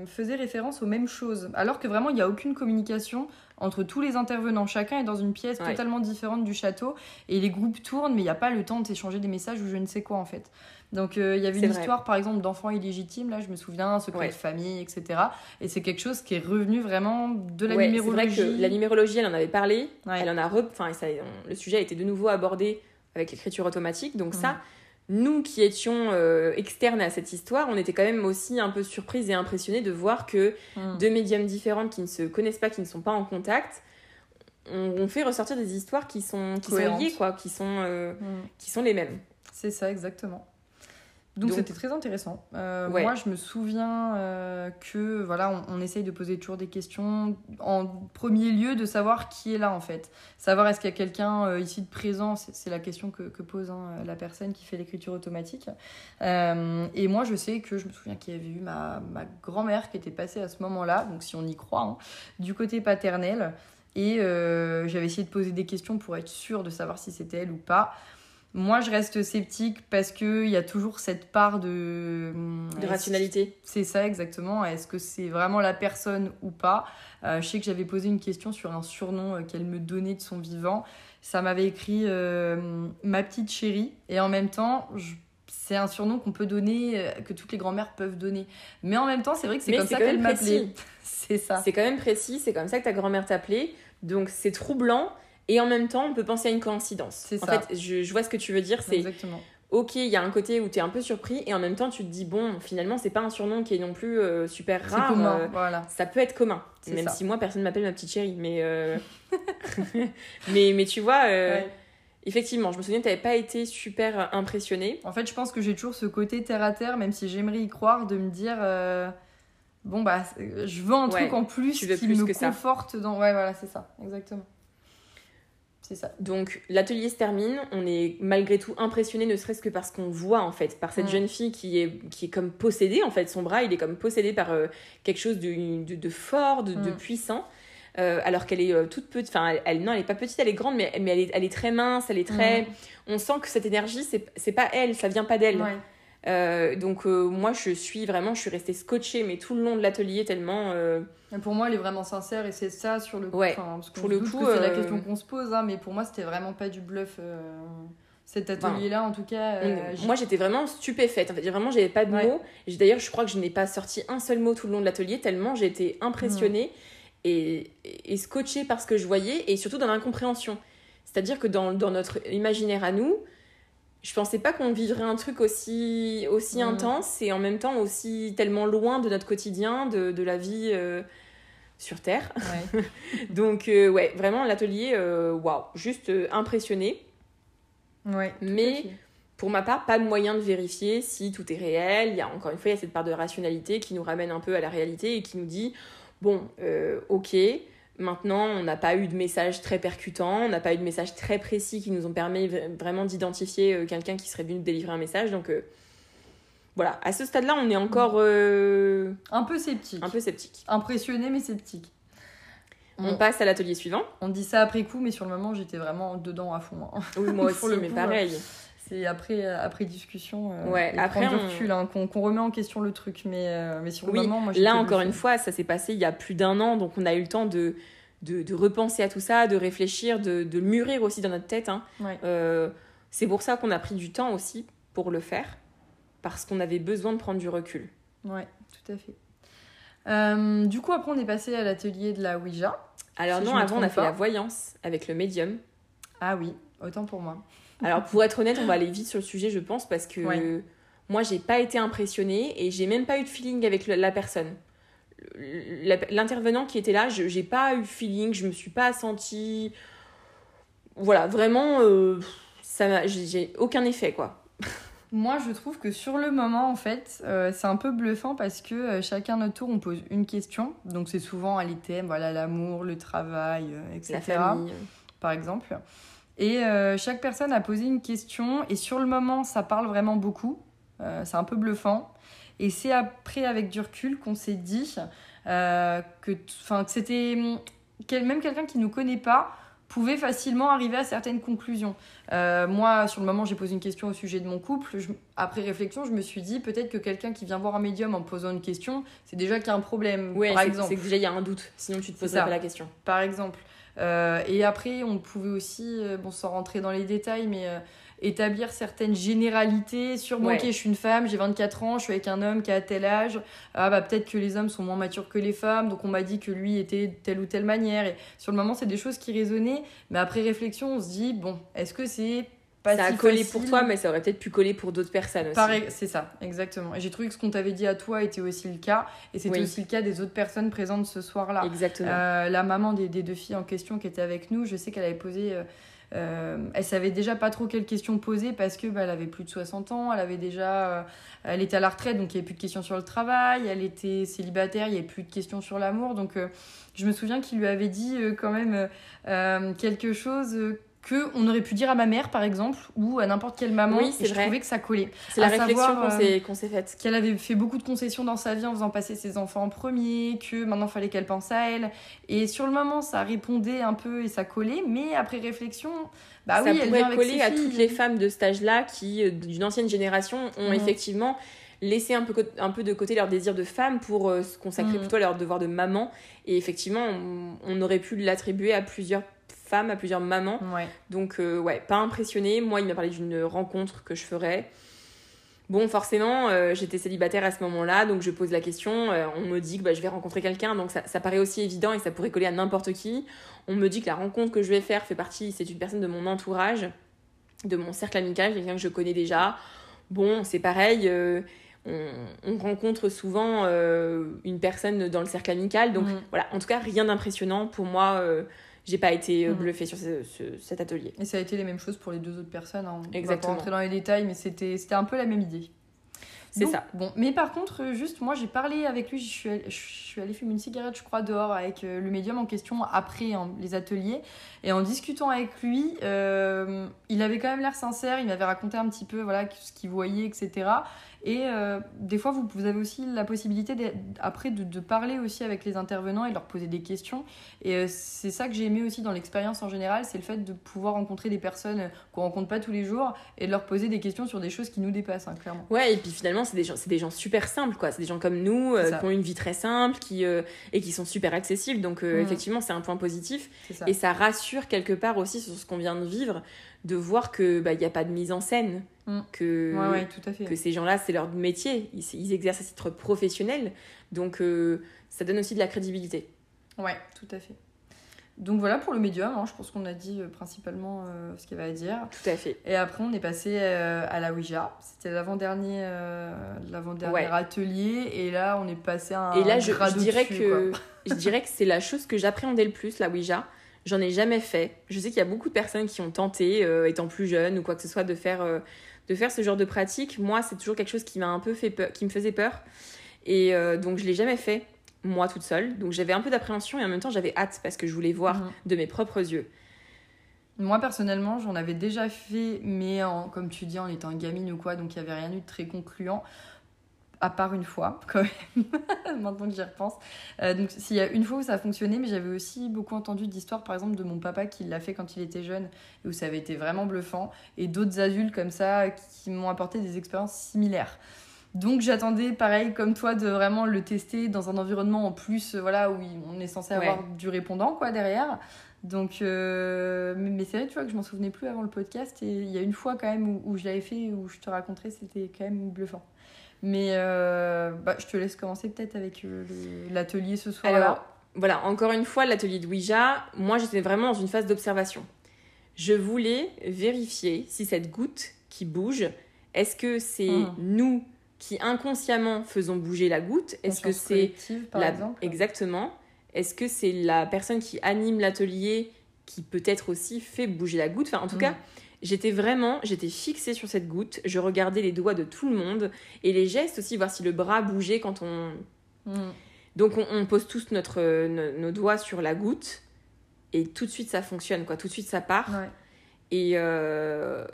faisait référence aux mêmes choses. Alors que vraiment, il n'y a aucune communication entre tous les intervenants. Chacun est dans une pièce totalement différente du château et les groupes tournent, mais il n'y a pas le temps de s'échanger des messages ou je ne sais quoi en fait. Donc euh, il y avait une histoire par exemple d'enfants illégitimes, là je me souviens, secret de famille, etc. Et c'est quelque chose qui est revenu vraiment de la numérologie. C'est vrai que la numérologie, elle en avait parlé, elle en a re... enfin, ça, le sujet a été de nouveau abordé avec l'écriture automatique. Donc ça, nous qui étions euh, externes à cette histoire, on était quand même aussi un peu surprises et impressionnés de voir que deux médiums différentes qui ne se connaissent pas, qui ne sont pas en contact, on, fait ressortir des histoires qui sont, qui sont liées, quoi, qui sont, euh, qui sont les mêmes. C'est ça, exactement. Donc c'était très intéressant. Euh, moi, je me souviens euh, que voilà, on, essaye de poser toujours des questions. En premier lieu, de savoir qui est là en fait. Savoir est-ce qu'il y a quelqu'un euh, ici de présent. C'est la question que, pose hein, la personne qui fait l'écriture automatique. et moi, je sais que je me souviens qu'il y avait eu ma, ma grand-mère qui était passée à ce moment-là. Donc si on y croit, hein, du côté paternel. Et j'avais essayé de poser des questions pour être sûre de savoir si c'était elle ou pas. Moi, je reste sceptique parce qu'il y a toujours cette part de... De rationalité. C'est ça, exactement. Est-ce que c'est vraiment la personne ou pas? Euh, Je sais que j'avais posé une question sur un surnom euh, qu'elle me donnait de son vivant. Ça m'avait écrit euh, ma petite chérie. Et en même temps, c'est un surnom qu'on peut donner, que toutes les grand-mères peuvent donner. Mais en même temps, c'est vrai que c'est comme ça qu'elle m'appelait. *laughs* c'est ça. C'est quand même précis, c'est comme ça que ta grand-mère t'appelait. Donc c'est troublant et en même temps, on peut penser à une coïncidence. C'est ça. En fait, je, je, vois ce que tu veux dire. C'est Exactement. Ok, il y a un côté où tu es un peu surpris et en même temps tu te dis bon, finalement c'est pas un surnom qui est non plus euh, super rare. Commun, euh, voilà. Ça peut être commun, même si moi personne m'appelle ma petite chérie, mais euh, *laughs* mais mais tu vois, effectivement, je me souviens que t'avais pas été super impressionnée. En fait, je pense que j'ai toujours ce côté terre à terre, même si j'aimerais y croire, de me dire bon bah je veux un truc en plus qui me conforte dans. Ouais, voilà, c'est ça, exactement. Ça. Donc l'atelier se termine, on est malgré tout impressionné, ne serait-ce que parce qu'on voit en fait, par cette mm. jeune fille qui est, qui est comme possédée en fait, son bras il est comme possédé par euh, quelque chose de, de, fort, de, mm. puissant. Euh, alors qu'elle est euh, toute petite, enfin elle, non elle est pas petite, elle est grande, mais, mais elle, est, elle est très mince, elle est très... Mm. On sent que cette énergie, c'est pas elle, ça vient pas d'elle. Euh, donc euh, moi je suis vraiment, je suis restée scotchée mais tout le long de l'atelier tellement. Euh, pour moi elle est vraiment sincère et c'est ça sur le coup. Ouais. pour le coup, c'est la question qu'on se pose, hein, mais pour moi c'était vraiment pas du bluff. Cet atelier-là, en tout cas. moi j'étais vraiment stupéfaite. En fait, vraiment j'avais pas de mots. D'ailleurs je crois que je n'ai pas sorti un seul mot tout le long de l'atelier tellement j'ai été impressionnée et, et scotchée par ce que je voyais et surtout dans l'incompréhension. C'est-à-dire que dans, dans notre imaginaire à nous, je pensais pas qu'on vivrait un truc aussi, aussi intense et en même temps aussi tellement loin de notre quotidien, de, de la vie euh, sur Terre. *laughs* Donc, euh, ouais, vraiment l'atelier, euh, waouh, juste impressionné. Ouais, Mais pour ma part, pas de moyen de vérifier si tout est réel. Il y a encore une fois, il y a cette part de rationalité qui nous ramène un peu à la réalité et qui nous dit bon, ok, Maintenant, on n'a pas eu de message très percutant, on n'a pas eu de message très précis qui nous ont permis vraiment d'identifier euh, quelqu'un qui serait venu délivrer un message. Donc euh, voilà, à ce stade-là, on est encore euh, un peu sceptique. Un peu sceptique. Impressionné mais sceptique. On, passe à l'atelier suivant. On dit ça après coup, mais sur le moment, j'étais vraiment dedans à fond. Hein. Oui, moi *laughs* aussi, mais pareil. C'est après, après discussion, ouais, après on... recul, hein, qu'on remet en question le truc. Mais, mais sur le moment, moi, Là, encore une fois, ça s'est passé il y a plus d'un an, donc on a eu le temps de de, repenser à tout ça, de réfléchir, de, de le mûrir aussi dans notre tête. Hein. Euh, c'est pour ça qu'on a pris du temps aussi pour le faire, parce qu'on avait besoin de prendre du recul. Ouais, tout à fait. Euh, du coup, après, on est passé à l'atelier de la Ouija. Alors non, avant, on a fait la voyance avec le médium. Ah oui, autant pour moi. Alors, pour être honnête, on va aller vite sur le sujet, je pense, parce que moi, j'ai pas été impressionnée et j'ai même pas eu de feeling avec la personne. L'intervenant qui était là, je j'ai pas eu de feeling, je me suis pas sentie. Voilà, vraiment, euh, ça j'ai aucun effet, quoi. Moi, je trouve que sur le moment, en fait, euh, c'est un peu bluffant parce que euh, chacun notre tour, on pose une question. Donc, c'est souvent à l'item, voilà, l'amour, le travail, etc. La famille. Par exemple. Et chaque personne a posé une question. Et sur le moment, ça parle vraiment beaucoup. c'est un peu bluffant. Et c'est après, avec du recul, qu'on s'est dit euh, que, que c'était. Même quelqu'un qui ne nous connaît pas pouvait facilement arriver à certaines conclusions. Euh, moi, sur le moment, j'ai posé une question au sujet de mon couple. après réflexion, je me suis dit peut-être que quelqu'un qui vient voir un médium en posant une question, c'est déjà qu'il y a un problème. Oui, par exemple. C'est que déjà il y a un doute. Sinon, tu te poserais pas la question. Par exemple. Euh, et après, on pouvait aussi, bon, sans rentrer dans les détails, mais établir certaines généralités sur moi, ok, je suis une femme, j'ai 24 ans, je suis avec un homme qui a tel âge, ah bah peut-être que les hommes sont moins matures que les femmes, donc on m'a dit que lui était de telle ou telle manière. Et sur le moment, c'est des choses qui résonnaient, mais après réflexion, on se dit, bon, est-ce que c'est pas ça a collé pour toi, mais ça aurait peut-être pu coller pour d'autres personnes aussi. Pareil, c'est ça, exactement. Et j'ai trouvé que ce qu'on t'avait dit à toi était aussi le cas, et c'était aussi le cas des autres personnes présentes ce soir-là. Exactement. Euh, la maman des, des, deux filles en question qui était avec nous, je sais qu'elle avait posé euh, euh, elle savait déjà pas trop quelles questions poser parce que bah, elle avait plus de 60 ans, elle avait déjà, euh, elle était à la retraite donc il n'y avait plus de questions sur le travail, elle était célibataire, il n'y avait plus de questions sur l'amour donc euh, je me souviens qu'il lui avait dit quand même quelque chose que on aurait pu dire à ma mère par exemple ou à n'importe quelle maman oui, et je trouvais que ça collait. C'est la réflexion euh, qu'on s'est faite. qu'elle avait fait beaucoup de concessions dans sa vie en faisant passer ses enfants en premier que maintenant il fallait qu'elle pense à elle. Et sur le moment ça répondait un peu et ça collait mais après réflexion bah ça oui, pourrait elle coller à toutes les femmes de cet âge-là qui euh, d'une ancienne génération ont mhm. effectivement laissé un peu, un peu de côté leur désir de femme pour euh, se consacrer mhm. plutôt à leur devoir de maman. Et effectivement on, on aurait pu l'attribuer à plusieurs à plusieurs mamans. Donc, euh, ouais, pas impressionné. Moi, il m'a parlé d'une rencontre que je ferais. Bon, forcément, euh, j'étais célibataire à ce moment-là, donc je pose la question. Euh, on me dit que bah, je vais rencontrer quelqu'un, donc ça, ça, paraît aussi évident et ça pourrait coller à n'importe qui. On me dit que la rencontre que je vais faire fait partie, c'est une personne de mon entourage, de mon cercle amical, quelqu'un que je connais déjà. Bon, c'est pareil. On, rencontre souvent une personne dans le cercle amical. Donc mhm. voilà, en tout cas, rien d'impressionnant pour moi j'ai pas été mhm. bluffée sur cet atelier. Et ça a été les mêmes choses pour les deux autres personnes. Hein. Exactement. On va pas rentrer dans les détails, mais c'était un peu la même idée. C'est ça. Bon, mais par contre, euh, juste, moi, j'ai parlé avec lui. Je suis, allée, je suis allée fumer une cigarette, je crois, dehors avec euh, le médium en question après les ateliers. Et en discutant avec lui, il avait quand même l'air sincère. Il m'avait raconté un petit peu, voilà, ce qu'il voyait, etc. Et euh, des fois, vous, vous, avez aussi la possibilité après de, de, parler aussi avec les intervenants et de leur poser des questions. Et euh, c'est ça que j'ai aimé aussi dans l'expérience en général, c'est le fait de pouvoir rencontrer des personnes qu'on rencontre pas tous les jours et de leur poser des questions sur des choses qui nous dépassent, hein, clairement. Ouais, et puis finalement, c'est des, gens, des gens super simples, quoi. C'est des gens comme nous, euh, qui ont une vie très simple qui, et qui sont super accessibles. Donc, mmh. effectivement, c'est un point positif. Et ça rassure quelque part aussi sur ce qu'on vient de vivre de voir que bah, il n'y a pas de mise en scène mm. que tout à fait. que ces gens-là c'est leur métier ils, ils, exercent à titre professionnel donc euh, ça donne aussi de la crédibilité ouais tout à fait donc voilà pour le médium, hein. je pense qu'on a dit euh, principalement euh, ce qu'il y avait à dire. Tout à fait. Et après on est passé à la Ouija. C'était l'avant-dernier l'avant-dernier atelier et là on est passé à un Et là je, dirais que je dirais que c'est la chose que j'appréhendais le plus la Ouija J'en ai jamais fait. Je sais qu'il y a beaucoup de personnes qui ont tenté, euh, étant plus jeune ou quoi que ce soit, de faire, euh, de faire ce genre de pratique. Moi, c'est toujours quelque chose qui m'a un peu fait peur, qui me faisait peur. Et euh, donc, je l'ai jamais fait, moi toute seule. Donc, j'avais un peu d'appréhension et en même temps, j'avais hâte parce que je voulais voir mhm. de mes propres yeux. Moi, personnellement, j'en avais déjà fait, mais en, comme tu dis, en étant gamine ou quoi, donc il n'y avait rien eu de très concluant à part une fois, *laughs* quand même, maintenant que j'y repense. Euh, donc, s'il y a une fois où ça a fonctionné, mais j'avais aussi beaucoup entendu d'histoires, par exemple, de mon papa qui l'a fait quand il était jeune, et où ça avait été vraiment bluffant, et d'autres adultes comme ça qui m'ont apporté des expériences similaires. Donc j'attendais, pareil comme toi, de vraiment le tester dans un environnement en plus, euh, voilà, où on est censé avoir du répondant quoi derrière. Donc, euh, mais c'est vrai, tu vois, que je m'en souvenais plus avant le podcast. Et il y a une fois quand même où, je l'avais fait, où je te raconterai, c'était quand même bluffant. Mais euh, bah, je te laisse commencer peut-être avec l'atelier ce soir. Alors, voilà, encore une fois, l'atelier de Ouija, moi j'étais vraiment dans une phase d'observation. Je voulais vérifier si cette goutte qui bouge, est-ce que c'est hmm. nous qui inconsciemment faisons bouger la goutte? Est-ce que c'est la... exactement Est-ce que c'est la personne qui anime l'atelier qui peut-être aussi fait bouger la goutte? Enfin, en tout hmm. cas, j'étais vraiment, j'étais fixée sur cette goutte. Je regardais les doigts de tout le monde et les gestes aussi, voir si le bras bougeait quand on. Hmm. Donc on, pose tous notre, nos, doigts sur la goutte et tout de suite ça fonctionne, quoi. Tout de suite ça part. Et, euh,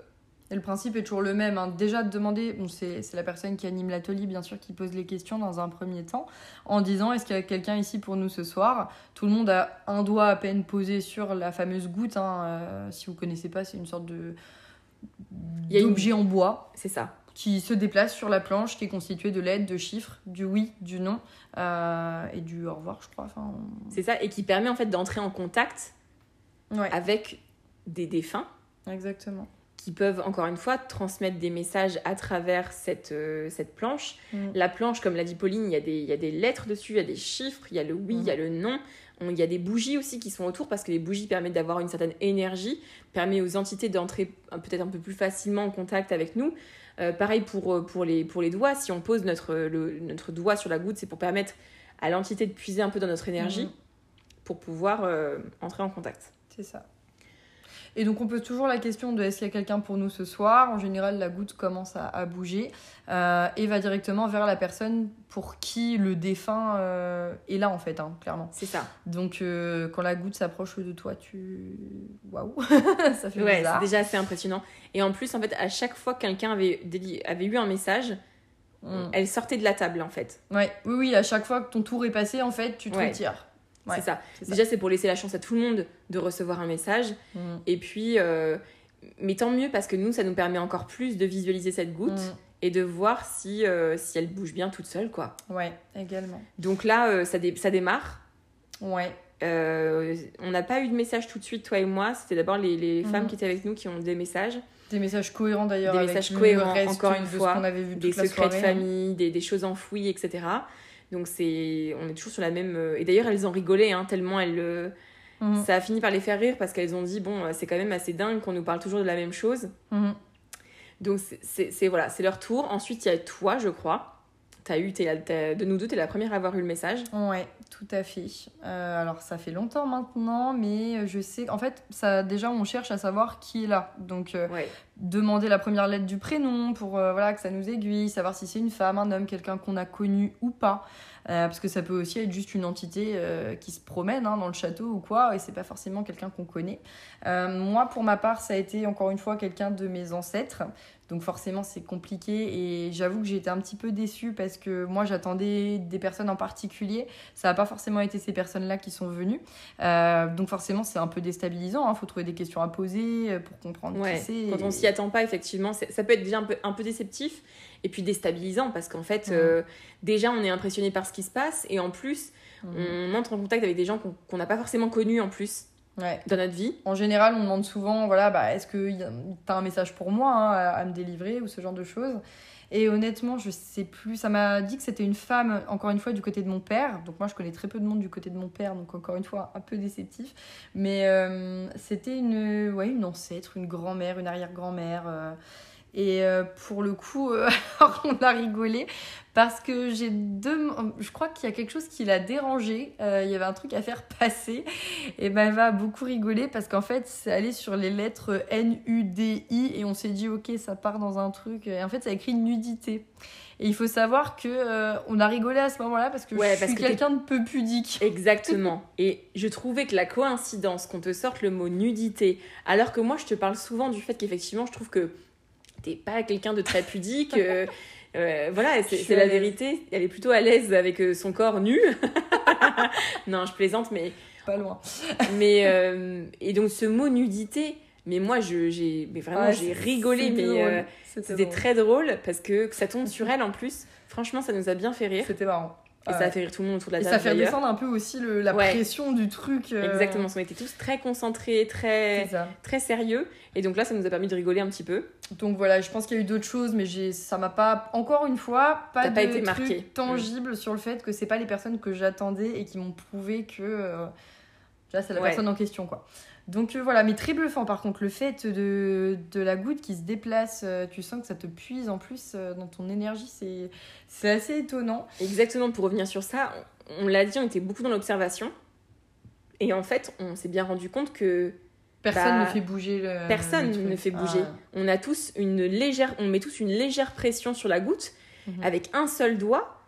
et le principe est toujours le même. Hein. Déjà, de demander, bon, c'est la personne qui anime l'atelier, bien sûr, qui pose les questions dans un premier temps, en disant est-ce qu'il y a quelqu'un ici pour nous ce soir? Tout le monde a un doigt à peine posé sur la fameuse goutte. Hein. Euh, si vous connaissez pas, c'est une sorte de d'objet en bois. C'est ça. Qui se déplace sur la planche, qui est constituée de lettres, de chiffres, du oui, du non euh, et du au revoir, je crois. Enfin, C'est ça, et qui permet en fait d'entrer en contact avec des défunts. Exactement qui peuvent encore une fois transmettre des messages à travers cette, euh, cette planche. Mm. La planche, comme l'a dit Pauline, il y, a des, il y a des lettres dessus, il y a des chiffres, il y a le oui, il y a mm. le non. il y a des bougies aussi qui sont autour parce que les bougies permettent d'avoir une certaine énergie, permet aux entités d'entrer peut-être un peu plus facilement en contact avec nous. Euh, pareil pour, euh, pour, les, pour les doigts, si on pose notre, le, notre doigt sur la goutte, c'est pour permettre à l'entité de puiser un peu dans notre énergie mm. pour pouvoir entrer en contact. C'est ça. Et donc on pose toujours la question de est-ce qu'il y a quelqu'un pour nous ce soir En général, la goutte commence à, bouger euh, et va directement vers la personne pour qui le défunt euh, est là en fait, hein, clairement. C'est ça. Donc euh, quand la goutte s'approche de toi, tu... Waouh *laughs* Ça fait ouais, c'est déjà assez impressionnant. Et en plus, en fait, à chaque fois que quelqu'un avait, avait eu un message, mm. elle sortait de la table en fait. Ouais, oui, oui, à chaque fois que ton tour est passé, en fait, tu te retires c'est ça. Déjà, c'est pour laisser la chance à tout le monde de recevoir un message. Mm. Et puis, euh, mais tant mieux parce que nous, ça nous permet encore plus de visualiser cette goutte mm. et de voir si, euh, si elle bouge bien toute seule, quoi. Ouais, également. Donc là, euh, ça, ça démarre. Ouais. on n'a pas eu de message tout de suite, toi et moi. C'était d'abord les, les mm. femmes qui étaient avec nous qui ont des messages. Des messages cohérents d'ailleurs. Des messages cohérents, encore une fois. Avait vu des secrets de famille, des, des, choses enfouies, etc. Donc c'est, on est toujours sur la même. Euh, et d'ailleurs, elles en rigolaient hein, tellement elles. Euh, mhm. Ça a fini par les faire rire parce qu'elles ont dit bon, euh, c'est quand même assez dingue qu'on nous parle toujours de la même chose. Mhm. Donc c'est voilà, c'est leur tour. Ensuite, il y a toi, je crois. As eu, es, de nous deux, tu es la première à avoir eu le message. Ouais, tout à fait. alors, ça fait longtemps maintenant, mais je sais. En fait, ça, déjà, on cherche à savoir qui est là. Donc, demander la première lettre du prénom pour voilà, que ça nous aiguille, savoir si c'est une femme, un homme, quelqu'un qu'on a connu ou pas. Euh, parce que ça peut aussi être juste une entité euh, qui se promène hein, dans le château ou quoi, et c'est pas forcément quelqu'un qu'on connaît. Euh, moi, pour ma part, ça a été encore une fois quelqu'un de mes ancêtres. Donc forcément c'est compliqué et j'avoue que j'ai été un petit peu déçue parce que moi j'attendais des personnes en particulier. Ça n'a pas forcément été ces personnes-là qui sont venues. donc forcément c'est un peu déstabilisant. Il hein. faut trouver des questions à poser pour comprendre qui c'est. Quand on s'y attend pas effectivement, ça peut être déjà un peu, un peu déceptif et puis déstabilisant parce qu'en fait, euh, déjà, on est impressionné par ce qui se passe et en plus, on entre en contact avec des gens qu'on n'a pas forcément connus en plus. Dans notre vie. En général, on demande souvent, voilà, bah, est-ce que tu as un message pour moi hein, à, me délivrer ou ce genre de choses. Et honnêtement, je sais plus. Ça m'a dit que c'était une femme, encore une fois, du côté de mon père. Donc moi, je connais très peu de monde du côté de mon père, donc encore une fois, un peu déceptif. Mais euh, c'était une, ouais, une ancêtre, une grand-mère, une arrière-grand-mère. Euh, et euh, pour le coup, euh, *laughs* on a rigolé parce que j'ai deux. Je crois qu'il y a quelque chose qui l'a dérangé. Euh, il y avait un truc à faire *laughs* passer. Et ben, elle va beaucoup rigoler parce qu'en fait, c'est allé sur les lettres N-U-D-I et on s'est dit, ok, ça part dans un truc. Et en fait, ça a écrit nudité. Et il faut savoir que on a rigolé à ce moment-là parce que je suis quelqu'un de peu pudique. Exactement. *laughs* et je trouvais que la coïncidence qu'on te sorte le mot nudité, alors que moi je te parle souvent du fait qu'effectivement je trouve que t'es pas quelqu'un de très pudique. Euh, *laughs* euh, voilà, c'est la vérité. Elle est plutôt à l'aise avec euh, son corps nu. *laughs* non, je plaisante, mais. Pas loin. *laughs* mais. et donc, ce mot nudité, Mais moi, je, j'ai, vraiment, Ouais, j'ai rigolé, c'était mais C'était très drôle parce que, que ça tombe sur elle en plus. Franchement, ça nous a bien fait rire. C'était marrant. Et ça Ouais. a fait rire tout le monde autour de la Et table. ça fait descendre un peu aussi le, la Ouais. pression du truc. euh, Exactement, qu'on était tous très concentrés, très, très sérieux. Et donc là, ça nous a permis de rigoler un petit peu. Donc voilà, je pense qu'il y a eu d'autres choses, mais ça m'a pas, encore une fois, pas de pas été truc marqué. tangible sur le fait que c'est pas les personnes que j'attendais et qui m'ont prouvé que euh, c'est la Ouais. personne en question quoi. Donc euh, voilà, mais très bluffant par contre, le fait de, de la goutte qui se déplace, euh, tu sens que ça te puise en plus euh, dans ton énergie, c'est, c'est assez étonnant. Exactement, pour revenir sur ça, on, on l'a dit, on était beaucoup dans l'observation. Et en fait, on s'est bien rendu compte que Personne Bah, ne fait bouger le. personne le ne fait bouger. Ah. on a tous une légère, on met tous une légère pression sur la goutte Mhm. avec un seul doigt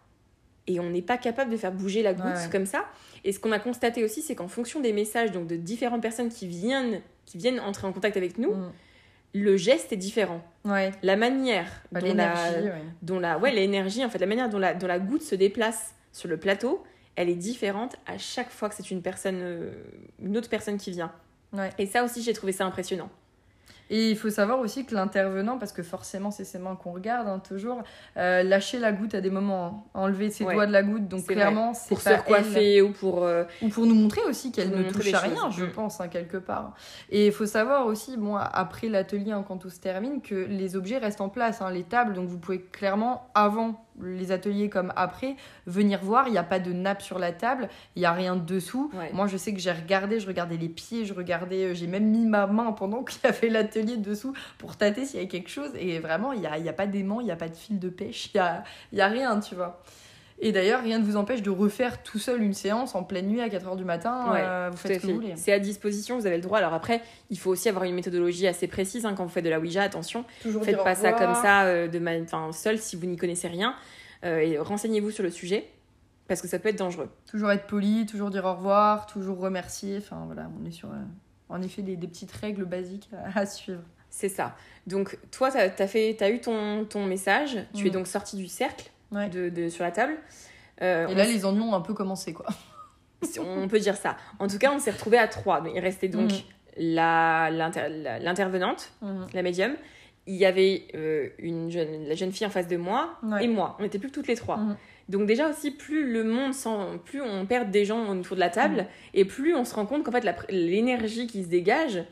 et on n'est pas capable de faire bouger la goutte ouais. comme ça. Et ce qu'on a constaté aussi, c'est qu'en fonction des messages donc de différentes personnes qui viennent, qui viennent entrer en contact avec nous, Mm. le geste est différent. Ouais, La manière Bah, dont la, ouais. dont la, ouais, l'énergie, en fait, la manière dont la, dont la goutte se déplace sur le plateau, elle est différente à chaque fois que c'est une personne, euh, une autre personne qui vient. Ouais. Et ça aussi, j'ai trouvé ça impressionnant. Et il faut savoir aussi que l'intervenant, parce que forcément c'est ses mains qu'on regarde hein, toujours, euh, lâcher la goutte à des moments, hein, enlever ses Ouais. doigts de la goutte, donc clairement c'est Pour se pas elle. recoiffer ou pour. euh, Ou pour nous montrer aussi qu'elle ne touche à rien, choses. je Mm. pense, hein, quelque part. Et il faut savoir aussi, bon, après l'atelier, quand tout se termine, que les objets restent en place, les tables, donc vous pouvez clairement, avant les ateliers comme après, venir voir, il n'y a pas de nappe sur la table, il n'y a rien dessous. Ouais. Moi, je sais que j'ai regardé, je regardais les pieds, je regardais, euh, j'ai même mis ma main pendant *laughs* qu'il y avait l'atelier dessous pour tâter s'il y avait quelque chose, et vraiment, il n'y a, y a pas d'aimant, il n'y a pas de fil de pêche, il n'y a, y a rien, tu vois. Et d'ailleurs, rien ne vous empêche de refaire tout seul une séance en pleine nuit à 4h du matin. Ouais, euh, vous faites ce que vous voulez. C'est à disposition, vous avez le droit. Alors après, il faut aussi avoir une méthodologie assez précise hein, quand vous faites de la Ouija. Attention, Toujours faites pas ça comme ça euh, de ma... enfin, seul si vous n'y connaissez rien. Euh, et renseignez-vous sur le sujet parce que ça peut être dangereux. Toujours être poli, toujours dire au revoir, toujours remercier. Enfin voilà, on est sur, en effet, des, des petites règles basiques à, à suivre. C'est ça. Donc toi, tu as, as eu ton, ton message. Tu es Mhm. donc sorti du cercle Ouais. de, de- sur la table. Euh, Et là, les ennuis ont un peu commencé, quoi. *laughs* on peut dire ça. En tout cas, on s'est retrouvés à trois. Il restait donc Mhm. la- l'inter- la- l'intervenante, la médium. Il y avait euh, une jeune, la jeune fille en face de moi Ouais. et moi. On n'était plus que toutes les trois. Mhm. Donc déjà aussi, plus le monde sent, plus on perd des gens autour de la table et plus on se rend compte qu'en fait l'énergie qui se dégage,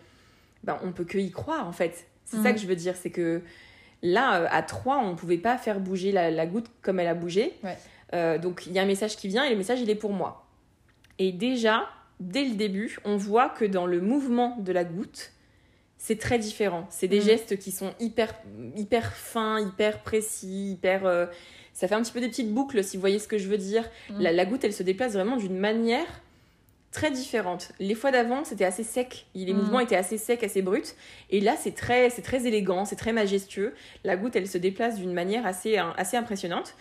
ben, on peut que y croire en fait. C'est ça que je veux dire, c'est que là, euh, à trois, on pouvait pas faire bouger la, la goutte comme elle a bougé. Ouais. Euh, donc il y a un message qui vient et le message il est pour moi. Et déjà, dès le début, on voit que dans le mouvement de la goutte, c'est très différent. C'est des Mhm. gestes qui sont hyper, hyper fins, hyper précis, hyper. euh, ça fait un petit peu des petites boucles, si vous voyez ce que je veux dire. La, la goutte, elle se déplace vraiment d'une manière très différente. Les fois d'avant, c'était assez sec. Les Mhm. mouvements étaient assez secs, assez bruts. Et là, c'est très, c'est très élégant, c'est très majestueux. La goutte, elle se déplace d'une manière assez, assez impressionnante.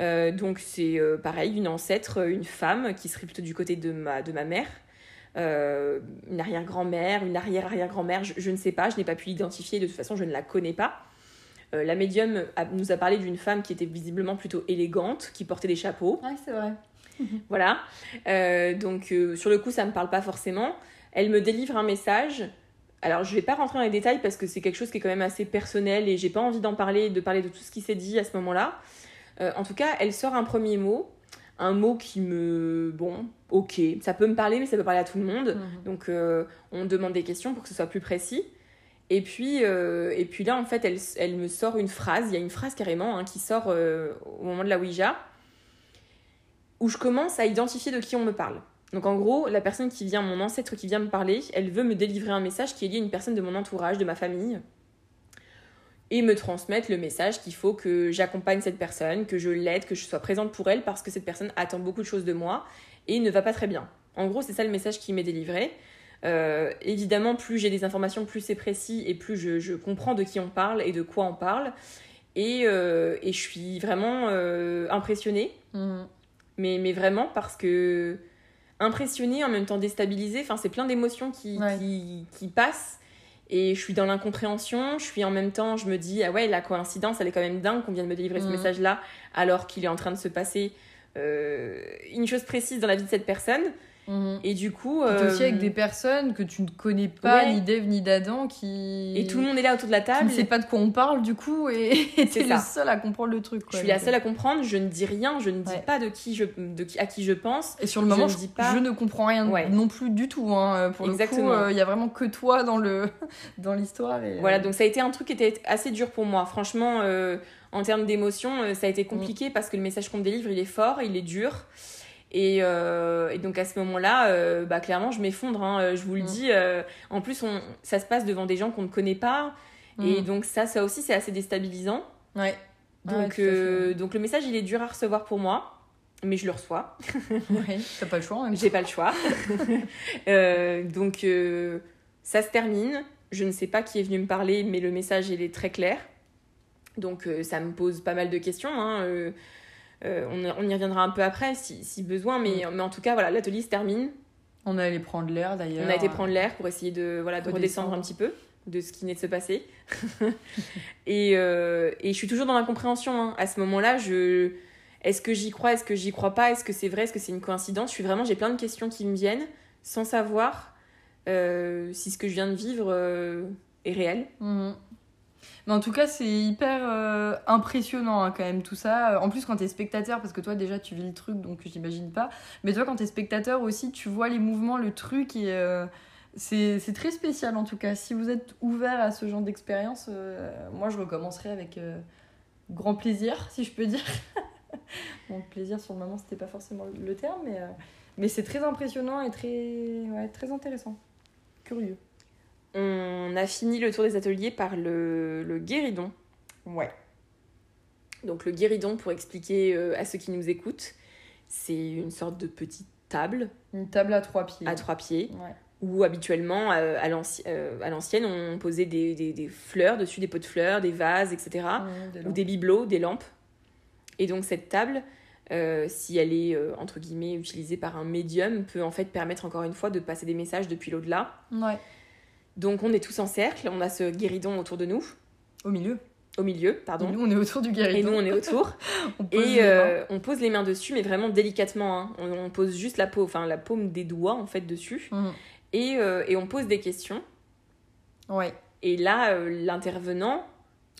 Euh, donc c'est euh, pareil, une ancêtre, une femme qui serait plutôt du côté de ma, de ma mère. Euh, une arrière-grand-mère, une arrière-arrière-grand-mère, je, je ne sais pas, je n'ai pas pu l'identifier, de toute façon je ne la connais pas. La médium a- nous a parlé d'une femme qui était visiblement plutôt élégante, qui portait des chapeaux. Ouais, c'est vrai. Voilà. Euh, donc, euh, sur le coup, ça me parle pas forcément. Elle me délivre un message. Alors, je vais pas rentrer dans les détails parce que c'est quelque chose qui est quand même assez personnel et j'ai pas envie d'en parler, de parler de tout ce qui s'est dit à ce moment-là. Euh, en tout cas, elle sort un premier mot. Un mot qui me. Bon, ok. Ça peut me parler, mais ça peut parler à tout le monde. Mhm. Donc, on demande des questions pour que ce soit plus précis. Et puis, euh, et puis là, en fait, elle, elle me sort une phrase. Il y a une phrase carrément hein, qui sort euh, au moment de la Ouija où je commence à identifier de qui on me parle. Donc en gros, la personne qui vient, mon ancêtre qui vient me parler, elle veut me délivrer un message qui est lié à une personne de mon entourage, de ma famille, et me transmettre le message qu'il faut que j'accompagne cette personne, que je l'aide, que je sois présente pour elle, parce que cette personne attend beaucoup de choses de moi et ne va pas très bien. En gros, c'est ça le message qui m'est délivré. Euh, évidemment, plus j'ai des informations, plus c'est précis et plus je, comprends de qui on parle et de quoi on parle. Et, euh, je suis vraiment euh, impressionnée Mhm. Mais, mais vraiment parce que impressionné en même temps déstabilisé enfin c'est plein d'émotions qui, Ouais. qui, qui passent et je suis dans l'incompréhension je suis en même temps je me dis ah ouais la coïncidence elle est quand même dingue qu'on vienne me délivrer ce Mhm. message là alors qu'il est en train de se passer euh, une chose précise dans la vie de cette personne Mhm. Et du coup. T'es aussi avec euh, des personnes que tu ne connais pas, Ouais. ni d'Ève ni d'Adam, qui. Et tout le monde est là autour de la qui table. ne sait pas de quoi on parle, du coup, et *laughs* t'es C'est le ça. seul à comprendre le truc. Je Quoi, suis la seule à comprendre, je ne dis rien, je ne dis Ouais. pas de qui je, de qui, à qui je pense. Et sur le Je moment, je, dis pas- je ne comprends rien Ouais. non plus du tout. Hein. Pour Exactement. le coup, il y a vraiment que toi dans le *laughs* dans l'histoire. et, euh, Voilà, donc ça a été un truc qui était assez dur pour moi. Franchement, euh, en termes d'émotion, euh, ça a été compliqué parce que le message qu'on me délivre, il est fort, il est dur. Et, euh, et donc à ce moment-là, euh, bah, clairement, je m'effondre, hein, je vous le Mm. dis. euh, en plus, on, ça se passe devant des gens qu'on ne connaît pas. Et donc ça, ça aussi, c'est assez déstabilisant. Ouais. Ah ouais, Donc, donc le message, il est dur à recevoir pour moi. Mais je le reçois. *laughs* Ouais, T'as pas le choix. J'ai pas le choix. *laughs* Donc ça se termine. Je ne sais pas qui est venu me parler, mais le message il est très clair. Donc ça me pose pas mal de questions. hein. Euh, on, on y reviendra un peu après si, si besoin, mais, mais en tout cas voilà, l'atelier se termine. On est allé prendre l'air d'ailleurs. On a été prendre l'air pour essayer de voilà de Redescendre. un petit peu de ce qui venait de se passer. *laughs* et, euh, et je suis toujours dans l'incompréhension. hein. À ce moment-là, je est-ce que j'y crois, est-ce que j'y crois pas, est-ce que c'est vrai, est-ce que c'est une coïncidence? Je suis vraiment, j'ai plein de questions qui me viennent sans savoir euh, si ce que je viens de vivre est réel. Mhm. Mais en tout cas, c'est hyper euh, impressionnant hein, quand même tout ça. En plus, quand t'es spectateur, parce que toi déjà tu vis le truc, donc j'imagine pas. Mais toi, quand t'es spectateur aussi, tu vois les mouvements, le truc, et euh, c'est très spécial en tout cas. Si vous êtes ouvert à ce genre d'expérience, euh, moi je recommencerai avec euh, grand plaisir, si je peux dire. *laughs* bon, plaisir sur le moment, c'était pas forcément le terme, mais, euh, mais c'est très impressionnant et très, ouais, très intéressant. Curieux. On a fini le tour des ateliers par le, le guéridon. Ouais. Donc le guéridon, pour expliquer euh, à ceux qui nous écoutent, c'est une sorte de petite table Une table à trois pieds. à trois pieds Ouais. où habituellement, euh, à l'anci- euh, à l'ancienne, on posait des, des- des fleurs dessus, des pots de fleurs, des vases, etc. Mmh, des ou des bibelots, des lampes. Et donc cette table, euh, si elle est entre guillemets utilisée par un médium, peut en fait permettre encore une fois de passer des messages depuis l'au-delà. Ouais. Donc on est tous en cercle, on a ce guéridon autour de nous, Au milieu. au milieu, pardon. Nous, on est autour du Et guéridon. nous on est autour *laughs* on pose les et euh, on pose les mains dessus, mais vraiment délicatement. hein. On, on pose juste la peau, enfin la paume des doigts en fait dessus, Mhm. et, euh, et on pose des questions. Ouais. Et là, euh, l'intervenant,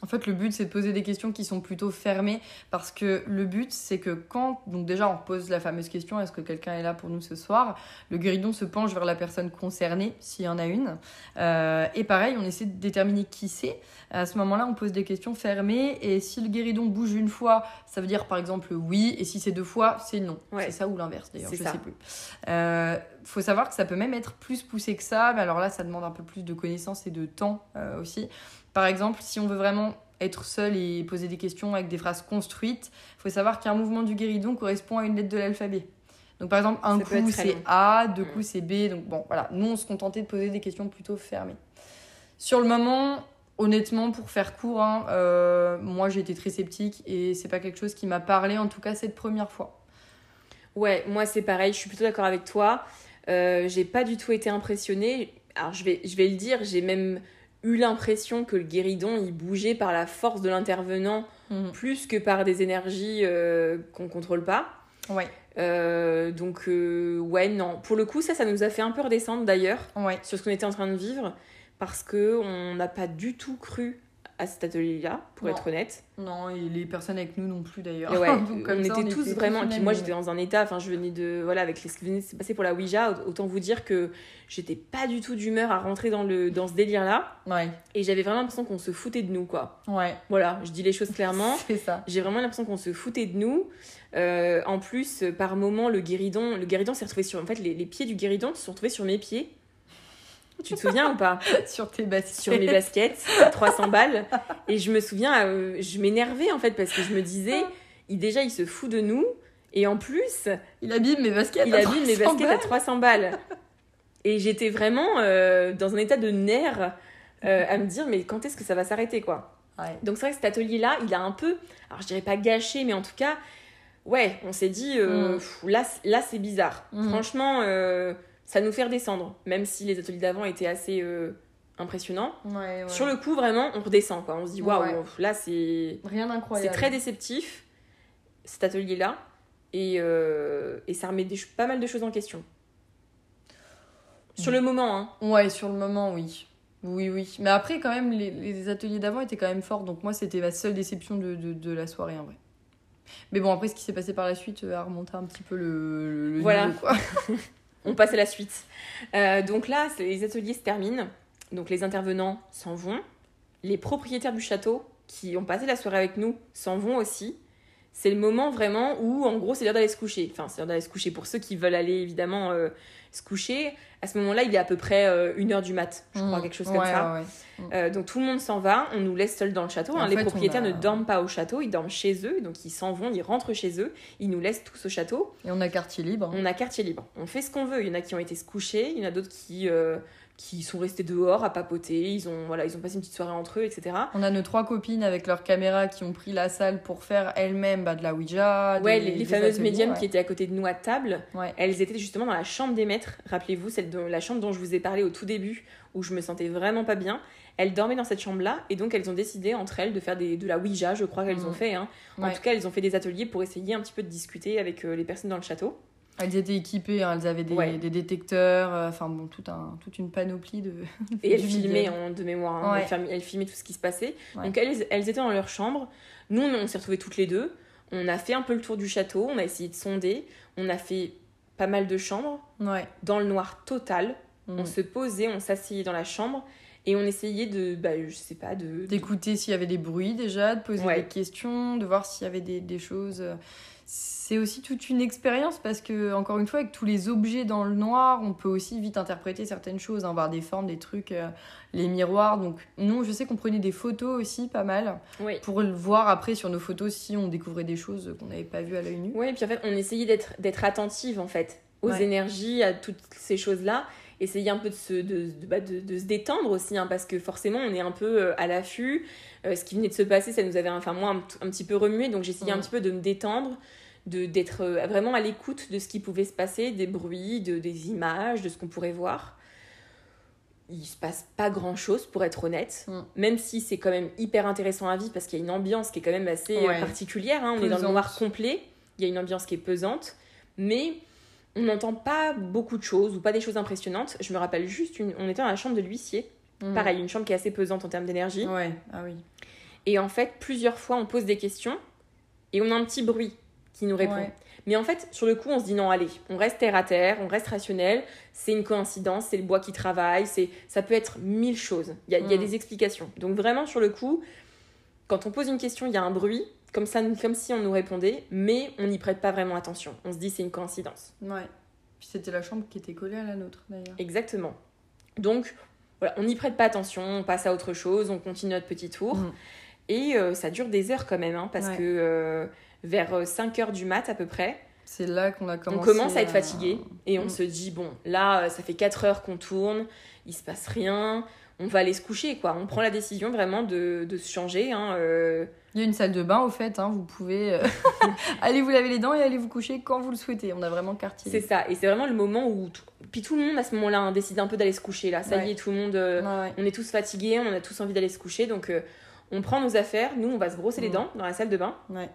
En fait, le but, c'est de poser des questions qui sont plutôt fermées. Parce que le but, c'est que quand. Donc, déjà, on pose la fameuse question est-ce que quelqu'un est là pour nous ce soir? Le guéridon se penche vers la personne concernée, s'il y en a une. Euh, et pareil, on essaie de déterminer qui c'est. À ce moment-là, on pose des questions fermées. Et si le guéridon bouge une fois, ça veut dire par exemple oui. Et si c'est deux fois, c'est non. Ouais. C'est ça ou l'inverse, d'ailleurs, je ça. sais plus. Euh, faut savoir que ça peut même être plus poussé que ça. Mais alors là, ça demande un peu plus de connaissances et de temps euh, aussi. Par exemple, si on veut vraiment être seul et poser des questions avec des phrases construites, il faut savoir qu'un mouvement du guéridon correspond à une lettre de l'alphabet. Donc par exemple, un Ça coup c'est. A, deux Mm. coups c'est B. Donc bon, voilà, nous on se contentait de poser des questions plutôt fermées. Sur le moment, honnêtement, pour faire court, hein, euh, moi j'ai été très sceptique et c'est pas quelque chose qui m'a parlé, en tout cas cette première fois. Ouais, moi c'est pareil, je suis plutôt d'accord avec toi. Euh, j'ai pas du tout été impressionnée. Alors je vais, je vais le dire, j'ai même eu l'impression que le guéridon il bougeait par la force de l'intervenant Mhm. plus que par des énergies euh, qu'on contrôle pas. Ouais, Euh, donc euh, ouais non, pour le coup ça ça nous a fait un peu redescendre d'ailleurs ouais. sur ce qu'on était en train de vivre parce que on n'a pas du tout cru à cet atelier-là pour Non. être honnête. Non, et les personnes avec nous non plus d'ailleurs. Et ouais, *laughs* Donc, comme on ça, était tous vraiment. Et puis moi, j'étais dans un état. Enfin, je venais de voilà avec les, ce qui venait de se passer pour la Ouija. Autant vous dire que j'étais pas du tout d'humeur à rentrer dans le dans ce délire-là. Ouais, Et j'avais vraiment l'impression qu'on se foutait de nous, quoi. ouais. Voilà, je dis les choses clairement. *laughs* C'est ça. J'ai vraiment l'impression qu'on se foutait de nous. Euh, en plus, par moment, le guéridon, le guéridon s'est retrouvé sur. En fait, les, les pieds du guéridon se sont retrouvés sur mes pieds. Tu te souviens ou pas *laughs* Sur tes baskets. Sur mes *laughs* baskets, à 300 balles. Et je me souviens, euh, je m'énervais en fait parce que je me disais, il, déjà, il se fout de nous. Et en plus, Il abîme mes baskets. il à abîme mes 300 baskets à balles. 300 balles. Et j'étais vraiment euh, dans un état de nerfs euh, à me dire, mais quand est-ce que ça va s'arrêter, quoi? Ouais. Donc c'est vrai que cet atelier-là, il a un peu, alors je dirais pas gâché, mais en tout cas, ouais, on s'est dit, Mm. pff, là, là c'est bizarre. Mm. Franchement, ça nous fait redescendre, même si les ateliers d'avant étaient assez euh, impressionnants. Ouais, ouais. Sur le coup, vraiment, on redescend, quoi. On se dit, waouh, là c'est Rien c'est d'incroyable. très déceptif, cet atelier-là, et, euh, et ça remet des pas mal de choses en question. Sur le moment, hein. Ouais, sur le moment, oui. Oui, oui. Mais après, quand même, les, les ateliers d'avant étaient quand même forts. Donc moi, c'était ma seule déception de, de, de la soirée, en vrai. Mais bon, après, ce qui s'est passé par la suite euh, a remonté un petit peu le, le Voilà. niveau, quoi. *laughs* On passe à la suite. Euh, donc là, les ateliers se terminent. Donc les intervenants s'en vont. Les propriétaires du château qui ont passé la soirée avec nous s'en vont aussi. C'est le moment vraiment où, en gros, c'est l'heure d'aller se coucher. Enfin, c'est l'heure d'aller se coucher pour ceux qui veulent aller évidemment euh, se coucher. À ce moment-là, il est à peu près euh, une heure du mat, je crois, Mm. quelque chose comme ça. ouais, ouais. Euh, donc tout le monde s'en va, on nous laisse seuls dans le château. Hein. Les fait, propriétaires a- ne dorment pas au château, ils dorment chez eux. Donc ils s'en vont, ils rentrent chez eux, ils nous laissent tous au château. Et on a quartier libre. On a quartier libre. On fait ce qu'on veut. Il y en a qui ont été se coucher, il y en a d'autres qui, euh, qui sont restés dehors à papoter. Ils ont, voilà, ils ont passé une petite soirée entre eux, etc. On a nos trois copines avec leurs caméras qui ont pris la salle pour faire elles-mêmes bah, de la Ouija. Ouais, des- les, les des fameuses ateliers, médiums ouais. qui étaient à côté de nous à table, Ouais. elles étaient justement dans la chambre des maîtres. Rappelez-vous, celle de la chambre dont je vous ai parlé au tout début, où je me sentais vraiment pas bien. Elles dormaient dans cette chambre-là, et donc elles ont décidé entre elles de faire des, de la Ouija, je crois qu'elles Mhm. ont fait. hein. En Ouais. tout cas, elles ont fait des ateliers pour essayer un petit peu de discuter avec euh, les personnes dans le château. Elles étaient équipées, hein, elles avaient des, Ouais. des détecteurs, euh, enfin bon, tout un, toute une panoplie de. Et elles *laughs* filmaient en, de mémoire, hein. Ouais. elles, filmaient tout ce qui se passait. Ouais. Donc elles, elles étaient dans leur chambre. Nous, on, on s'est retrouvés toutes les deux. On a fait un peu le tour du château, on a essayé de sonder. On a fait pas mal de chambres, dans le noir total. Mm. On se posait, on s'asseyait dans la chambre et on essayait de, bah, je sais pas, de... de- D'écouter s'il y avait des bruits déjà, de poser Ouais. des questions, de voir s'il y avait des, des choses. C'est aussi toute une expérience parce que, encore une fois, avec tous les objets dans le noir, on peut aussi vite interpréter certaines choses, hein, voir des formes, des trucs, euh, les miroirs. Donc, nous, je sais qu'on prenait des photos aussi, pas mal, Oui. pour le voir après sur nos photos si on découvrait des choses qu'on n'avait pas vues à l'œil nu. Ouais, et puis en fait, on essayait d'être, attentive en fait aux Ouais. énergies, à toutes ces choses-là. Essayer un peu de se, de, de, bah, de- de se détendre aussi, hein, parce que forcément, on est un peu euh, à l'affût. Euh, ce qui venait de se passer, ça nous avait, enfin, moi, un, petit peu remué, donc j'essayais un petit peu de me détendre, d'être vraiment à l'écoute de ce qui pouvait se passer, des bruits, de, des images, de ce qu'on pourrait voir. Il se passe pas grand chose, pour être honnête, Mm. même si c'est quand même hyper intéressant à vivre, parce qu'il y a une ambiance qui est quand même assez euh, Ouais. particulière. hein. On est dans le noir complet, il y a une ambiance qui est pesante, mais on n'entend pas beaucoup de choses ou pas des choses impressionnantes. Je me rappelle juste, une... on était dans la chambre de l'huissier, Mm. pareil, une chambre qui est assez pesante en termes d'énergie. Ouais, ah oui. Et en fait, plusieurs fois, on pose des questions et on a un petit bruit qui nous répond. Ouais. Mais en fait, sur le coup, on se dit non, allez, on reste terre à terre, on reste rationnel, c'est une coïncidence, c'est le bois qui travaille, c'est ça peut être mille choses. Il y a, il y a Mm. des explications. Donc vraiment, sur le coup, quand on pose une question, il y a un bruit, comme, ça, comme si on nous répondait, mais on n'y prête pas vraiment attention. On se dit c'est une coïncidence. Ouais. Puis c'était la chambre qui était collée à la nôtre, d'ailleurs. Exactement. Donc, voilà, on n'y prête pas attention, on passe à autre chose, on continue notre petit tour. Mm. Et euh, ça dure des heures quand même, hein, parce Ouais. que euh, vers 5 heures du mat à peu près, C'est là qu'on a commencé. on commence à être fatigué et on Mm. se dit bon là euh, ça fait 4 heures qu'on tourne il se passe rien on va aller se coucher quoi on prend la décision vraiment de, de se changer hein, euh, Il y a une salle de bain au fait, hein, vous pouvez euh, *laughs* *laughs* aller vous laver les dents et aller vous coucher quand vous le souhaitez. On a vraiment quartier. c'est ça et c'est vraiment le moment où tout... puis tout le monde à ce moment là hein, décide un peu d'aller se coucher là ça y est tout le monde euh, Ouais, ouais. on est tous fatigués on a tous envie d'aller se coucher donc euh, on prend nos affaires nous on va se brosser les Mm. dents dans la salle de bain Ouais.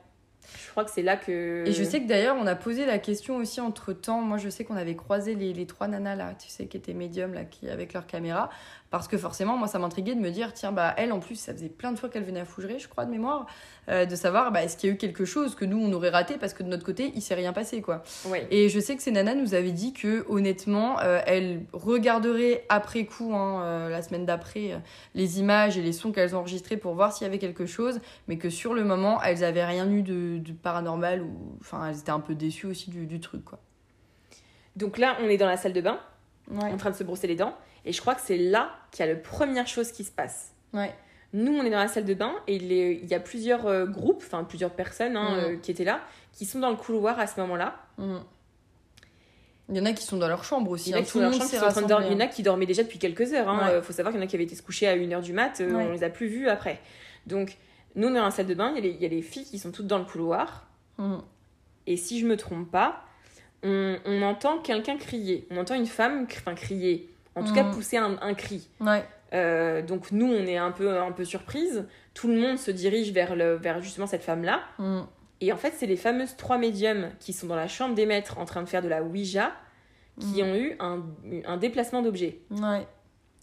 Je crois que c'est là que Et je sais que d'ailleurs, on a posé la question aussi entre temps. Moi, je sais qu'on avait croisé les, les trois nanas là, tu sais, qui étaient médiums là, qui, avec leur caméra. Parce que forcément, moi, ça m'intriguait de me dire, tiens, bah, elle, en plus, ça faisait plein de fois qu'elle venait à Fougeray, je crois, de mémoire, euh, de savoir, bah, est-ce qu'il y a eu quelque chose que nous, on aurait raté parce que de notre côté, il s'est rien passé, quoi. Et je sais que ces nanas nous avaient dit que honnêtement, euh, elles regarderaient après coup, hein, euh, la semaine d'après, euh, les images et les sons qu'elles ont enregistrés pour voir s'il y avait quelque chose, mais que sur le moment, elles avaient rien eu de, de paranormal ou, enfin, elles étaient un peu déçues aussi du, du truc, quoi. donc là on est dans la salle de bain Ouais. en train de se brosser les dents. Et je crois que c'est là qu'il y a la première chose qui se passe. Ouais. Nous, on est dans la salle de bain et il y a plusieurs euh, groupes, enfin plusieurs personnes hein, Mm. euh, qui étaient là, qui sont dans le couloir à ce moment-là. Mm. Il y en a qui sont dans leur chambre aussi. Il y en a hein, qui tout sont le dans leur monde chambre, qui s'est sont en train de dormir. Il y en rassemblé. a qui dormaient déjà depuis quelques heures. Il Ouais. faut savoir qu'il y en a qui avaient été se coucher à 1h du mat, euh, Ouais. on les a plus vus après. Donc, nous, on est dans la salle de bain, il y, a les- il y a les filles qui sont toutes dans le couloir. Mm. Et si je me trompe pas, on, on entend quelqu'un crier. On entend une femme enfin, crier, en tout cas Mm. pousser un- un cri. Ouais. Euh, donc nous, on est un peu, un peu surprise. Tout le monde se dirige vers, le, vers justement cette femme-là. Mm. Et en fait, c'est les fameuses trois médiums qui sont dans la chambre des maîtres en train de faire de la Ouija qui Mm. ont eu un, un déplacement d'objets. Ouais,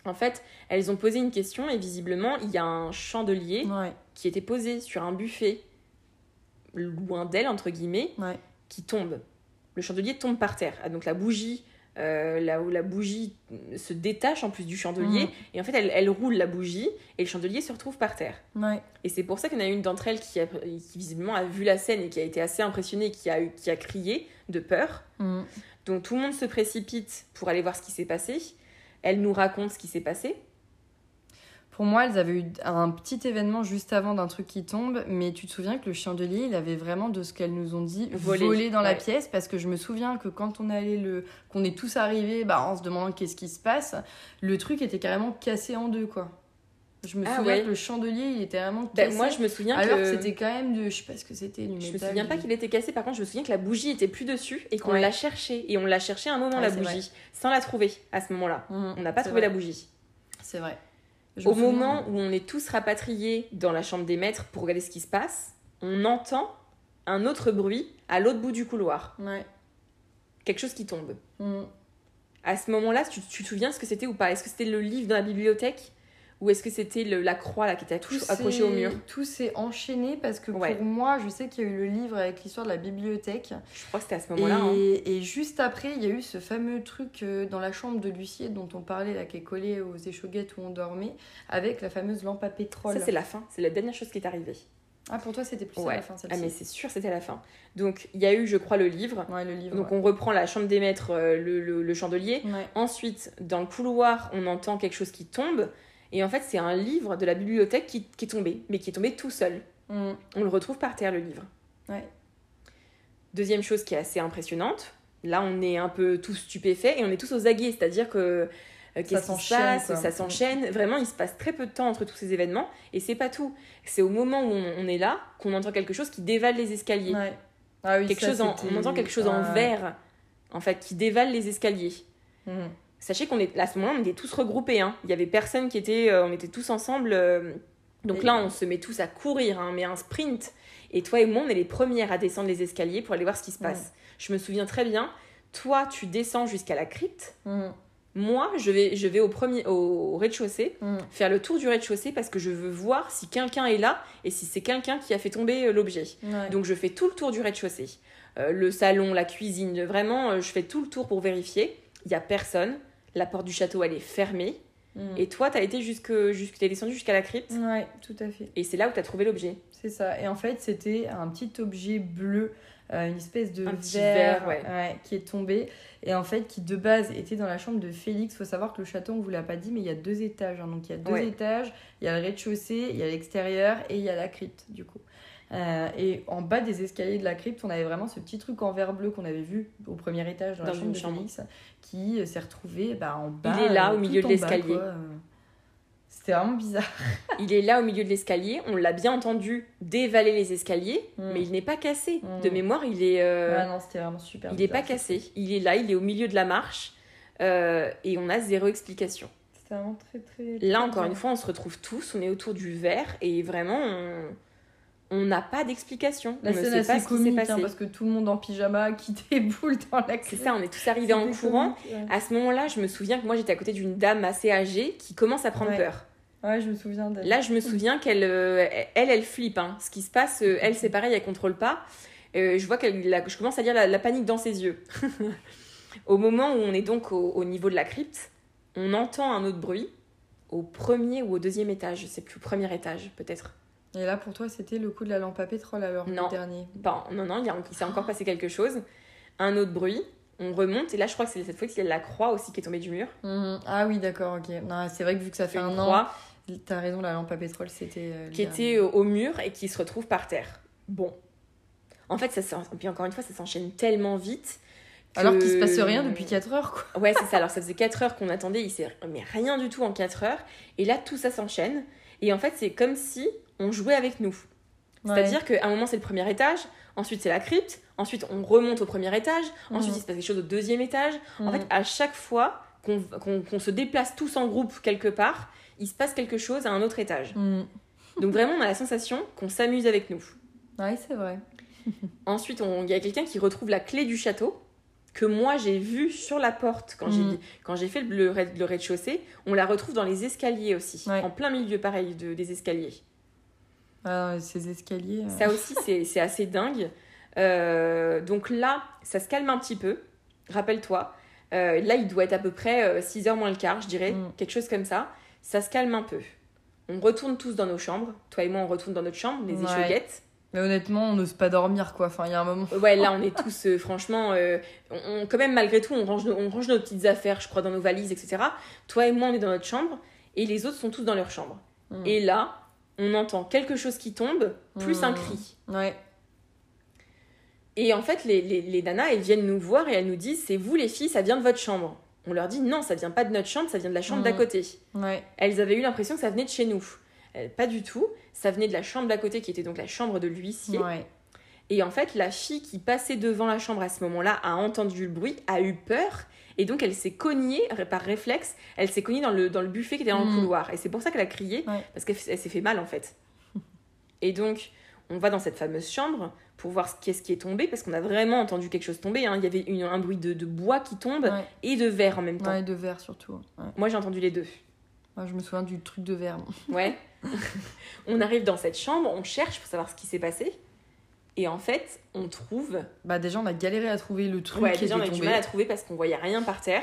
En fait, elles ont posé une question et visiblement, il y a un chandelier ouais, qui était posé sur un buffet loin d'elle, entre guillemets, qui tombe. Le chandelier tombe par terre. Ah, Donc la bougie, euh, là où la bougie se détache en plus du chandelier, Mhm. et en fait elle, elle roule la bougie et le chandelier se retrouve par terre. ouais. Et c'est pour ça qu'il y en a une d'entre elles qui, a- qui visiblement a vu la scène et qui a été assez impressionnée, qui a, qui a crié de peur. Mm. Donc tout le monde se précipite pour aller voir ce qui s'est passé. Elle nous raconte ce qui s'est passé. Pour moi, elles avaient eu un petit événement juste avant d'un truc qui tombe, mais tu te souviens que le chandelier, il avait vraiment de ce qu'elles nous ont dit Volé. volé, dans la pièce, parce que je me souviens que quand on allait le, qu'on est tous arrivés, bah, en se demandant qu'est-ce qui se passe, le truc était carrément cassé en deux, quoi. Je me Ah souviens ouais. que le chandelier, il était vraiment Ben, cassé. moi je me souviens alors que... que c'était quand même de, je sais pas ce que c'était, Je me souviens pas qu'il était cassé, par contre, je me souviens que la bougie était plus dessus et qu'on Ouais. l'a cherché. Et on l'a cherché un moment, Ouais, la bougie, sans la trouver à ce moment-là. Mhm, On n'a pas trouvé vrai. la bougie. C'est vrai. Je Au moment où on est tous rapatriés dans la chambre des maîtres pour regarder ce qui se passe, on entend un autre bruit à l'autre bout du couloir. Ouais. Quelque chose qui tombe. Mhm. À ce moment-là, tu, tu te souviens ce que c'était ou pas? Est-ce que c'était le livre dans la bibliothèque? Ou est-ce que c'était la croix là, qui était accrochée, au mur? Tout s'est enchaîné parce que Ouais. pour moi, je sais qu'il y a eu le livre avec l'histoire de la bibliothèque. Je crois que c'était à ce Et, moment-là. hein. et juste après, il y a eu ce fameux truc euh, dans la chambre de Lucie dont on parlait, là, qui est collé aux échauguettes où on dormait, avec la fameuse lampe à pétrole. Ça, c'est la fin. C'est la dernière chose qui est arrivée. Ah, pour toi, c'était plus à Ouais. la fin, Ah, celle-ci. mais c'est sûr, c'était la fin. Donc, il y a eu, je crois, le livre. Ouais, le livre. Donc, ouais. on reprend la chambre des maîtres, euh, le, le- le chandelier. Ouais. Ensuite, dans le couloir, on entend quelque chose qui tombe. Et en fait, c'est un livre de la bibliothèque qui, qui est tombé, mais qui est tombé tout seul. Mm. On le retrouve par terre, le livre. Ouais. Deuxième chose qui est assez impressionnante, là, on est un peu tous stupéfaits et on est tous aux aguets, c'est-à-dire que euh, qu'est-ce qui se s'enchaîne, passe, quoi. ça s'enchaîne. Vraiment, il se passe très peu de temps entre tous ces événements et c'est pas tout. C'est au moment où on, on est là qu'on entend quelque chose qui dévale les escaliers. Ouais. Ah oui, quelque ça, chose en- on entend quelque chose en vert, en fait, qui dévale les escaliers. Mhm. Sachez qu'on est à ce moment-là, on était tous regroupés. Hein. Il y avait personne qui était, euh, on était tous ensemble. euh, donc là, on se met tous à courir, hein, mais un sprint. Et toi et moi, on est les premières à descendre les escaliers pour aller voir ce qui se passe. Je me souviens très bien. Toi, tu descends jusqu'à la crypte. Mhm. Moi, je vais, je vais au premier, au, au rez-de-chaussée, Mhm. faire le tour du rez-de-chaussée parce que je veux voir si quelqu'un est là et si c'est quelqu'un qui a fait tomber euh, l'objet. Ouais. Donc je fais tout le tour du rez-de-chaussée. Euh, le salon, la cuisine, vraiment, je fais tout le tour pour vérifier. Il y a personne. La porte du château, elle est fermée. Mhm. Et toi, t'as été jusque, jusque t'es descendu jusqu'à la crypte. Ouais, tout à fait. Et c'est là où t'as trouvé l'objet. C'est ça. Et en fait, c'était un petit objet bleu, euh, une espèce de Un verre, verre, ouais. qui est tombé. Et en fait, qui de base était dans la chambre de Félix. faut savoir que le château, on vous l'a pas dit, mais il y a deux étages. hein. Donc il y a deux Ouais. étages. Il y a le rez-de-chaussée, il y a l'extérieur et il y a la crypte, du coup. Euh, et en bas des escaliers de la crypte, on avait vraiment ce petit truc en verre bleu qu'on avait vu au premier étage dans, la chambre de. Félix, qui euh, s'est retrouvé bah, en bas. est là, euh, au milieu de l'escalier. Euh, C'était vraiment bizarre. *laughs* Il est là au milieu de l'escalier. On l'a bien entendu dévaler les escaliers, Mm. mais il n'est pas cassé. Mm. De mémoire, il est, euh, Ouais, non, c'était vraiment super. il est bizarre. pas cassé. Il est là, il est au milieu de la marche. euh, et on a zéro explication. C'était vraiment très très. Là, encore une fois, on se retrouve tous, on est autour du verre et vraiment, on on n'a pas d'explication. La on ne scène sait assez pas ce qui s'est comique hein, parce que tout le monde en pyjama *laughs* qui déboule dans la C'est ça, on est tous arrivés en courant. comique, ouais. À ce moment-là, je me souviens que moi, j'étais à côté d'une dame assez âgée qui commence à prendre Ouais. peur. Ouais, je me souviens d'elle. Là, je me souviens qu'elle, euh, elle, elle flippe. hein. Ce qui se passe, euh, elle, c'est pareil, elle contrôle pas. Euh, je vois qu'elle, je commence à lire la, la panique dans ses yeux. *laughs* au moment où on est donc au, au niveau de la crypte, on entend un autre bruit au premier ou au deuxième étage, je sais plus, au premier étage peut-être. Et là, pour toi, c'était le coup de la lampe à pétrole alors, Non. le dernier. Bon, non, non, il, a- il s'est encore passé quelque chose. Un autre bruit, on remonte, et là, je crois que c'est cette fois qu'il y a la croix aussi qui est tombée du mur. Mhm. Ah oui, d'accord, ok. Non, c'est vrai que vu que ça fait Une un an, croix t'as raison, la lampe à pétrole, c'était. euh, qui était au au mur et qui se retrouve par terre. Bon. En fait, ça puis encore une fois, ça s'enchaîne tellement vite. que- Alors qu'il se passe rien depuis 4 heures, quoi. Ouais, c'est ça. Alors, ça faisait 4 heures qu'on attendait, il s'est mais rien du tout en 4 heures. Et là, tout ça s'enchaîne. Et en fait, c'est comme si on jouait avec nous. C'est-à-dire qu'à un moment, c'est le premier étage, ensuite, c'est la crypte, ensuite, on remonte au premier étage, ensuite, Mhm. il se passe quelque chose au deuxième étage. En fait, à chaque fois qu'on se déplace tous en groupe quelque part, il se passe quelque chose à un autre étage. Mhm. Donc, vraiment, on a la sensation qu'on s'amuse avec nous. Ouais, c'est vrai. *laughs* Ensuite, il y a quelqu'un qui retrouve la clé du château. que moi j'ai vue sur la porte quand j'ai Mhm. quand j'ai fait le, rez- le rez-de-chaussée, on la retrouve dans les escaliers aussi, Ouais. en plein milieu pareil de, des escaliers. Ah, ces escaliers. euh, Ça aussi, c'est c'est assez dingue. Euh, donc là, ça se calme un petit peu. Rappelle-toi. Euh, là, il doit être à peu près 6h moins le quart, je dirais. Mm. Quelque chose comme ça. Ça se calme un peu. On retourne tous dans nos chambres. Toi et moi, on retourne dans notre chambre, les Ouais. échauguettes. Mais honnêtement, on n'ose pas dormir, quoi. Enfin, il y a un moment. Ouais, là, *laughs* on est tous, euh, franchement, euh, on, on- quand même, malgré tout, on range, nos, on range nos petites affaires, je crois, dans nos valises, etc. Toi et moi, on est dans notre chambre. Et les autres sont tous dans leur chambre. Mm. Et là, on entend quelque chose qui tombe, plus un Mm. cri. Ouais. Et en fait, les, les, les nanas, elles viennent nous voir et elles nous disent C'est vous les filles, ça vient de votre chambre. On leur dit Non, ça vient pas de notre chambre, ça vient de la chambre d'à côté. Ouais. Elles avaient eu l'impression que ça venait de chez nous. Euh, pas du tout. Ça venait de la chambre d'à côté, qui était donc la chambre de l'huissier. Ouais. Et en fait, la fille qui passait devant la chambre à ce moment-là a entendu le bruit, a eu peur. Et donc, elle s'est cognée, par réflexe, elle s'est cognée dans le, dans le buffet qui était dans le Mhm. couloir. Et c'est pour ça qu'elle a crié, Ouais. parce qu'elle elle s'est fait mal en fait. *laughs* Et donc, on va dans cette fameuse chambre pour voir ce qu'est-ce qui est tombé, parce qu'on a vraiment entendu quelque chose tomber. hein. Il y avait une- un bruit de, de bois qui tombe Ouais. et de verre en même temps. Ouais, de verre surtout. Ouais. Moi, j'ai entendu les deux. Moi, je me souviens du truc de verre. Ouais. *laughs* *laughs* on arrive dans cette chambre, on cherche pour savoir ce qui s'est passé. Et en fait, on trouve. Bah, déjà, on a galéré à trouver le truc Ouais, qui déjà, on a eu du tombé. mal à trouver parce qu'on voyait rien par terre.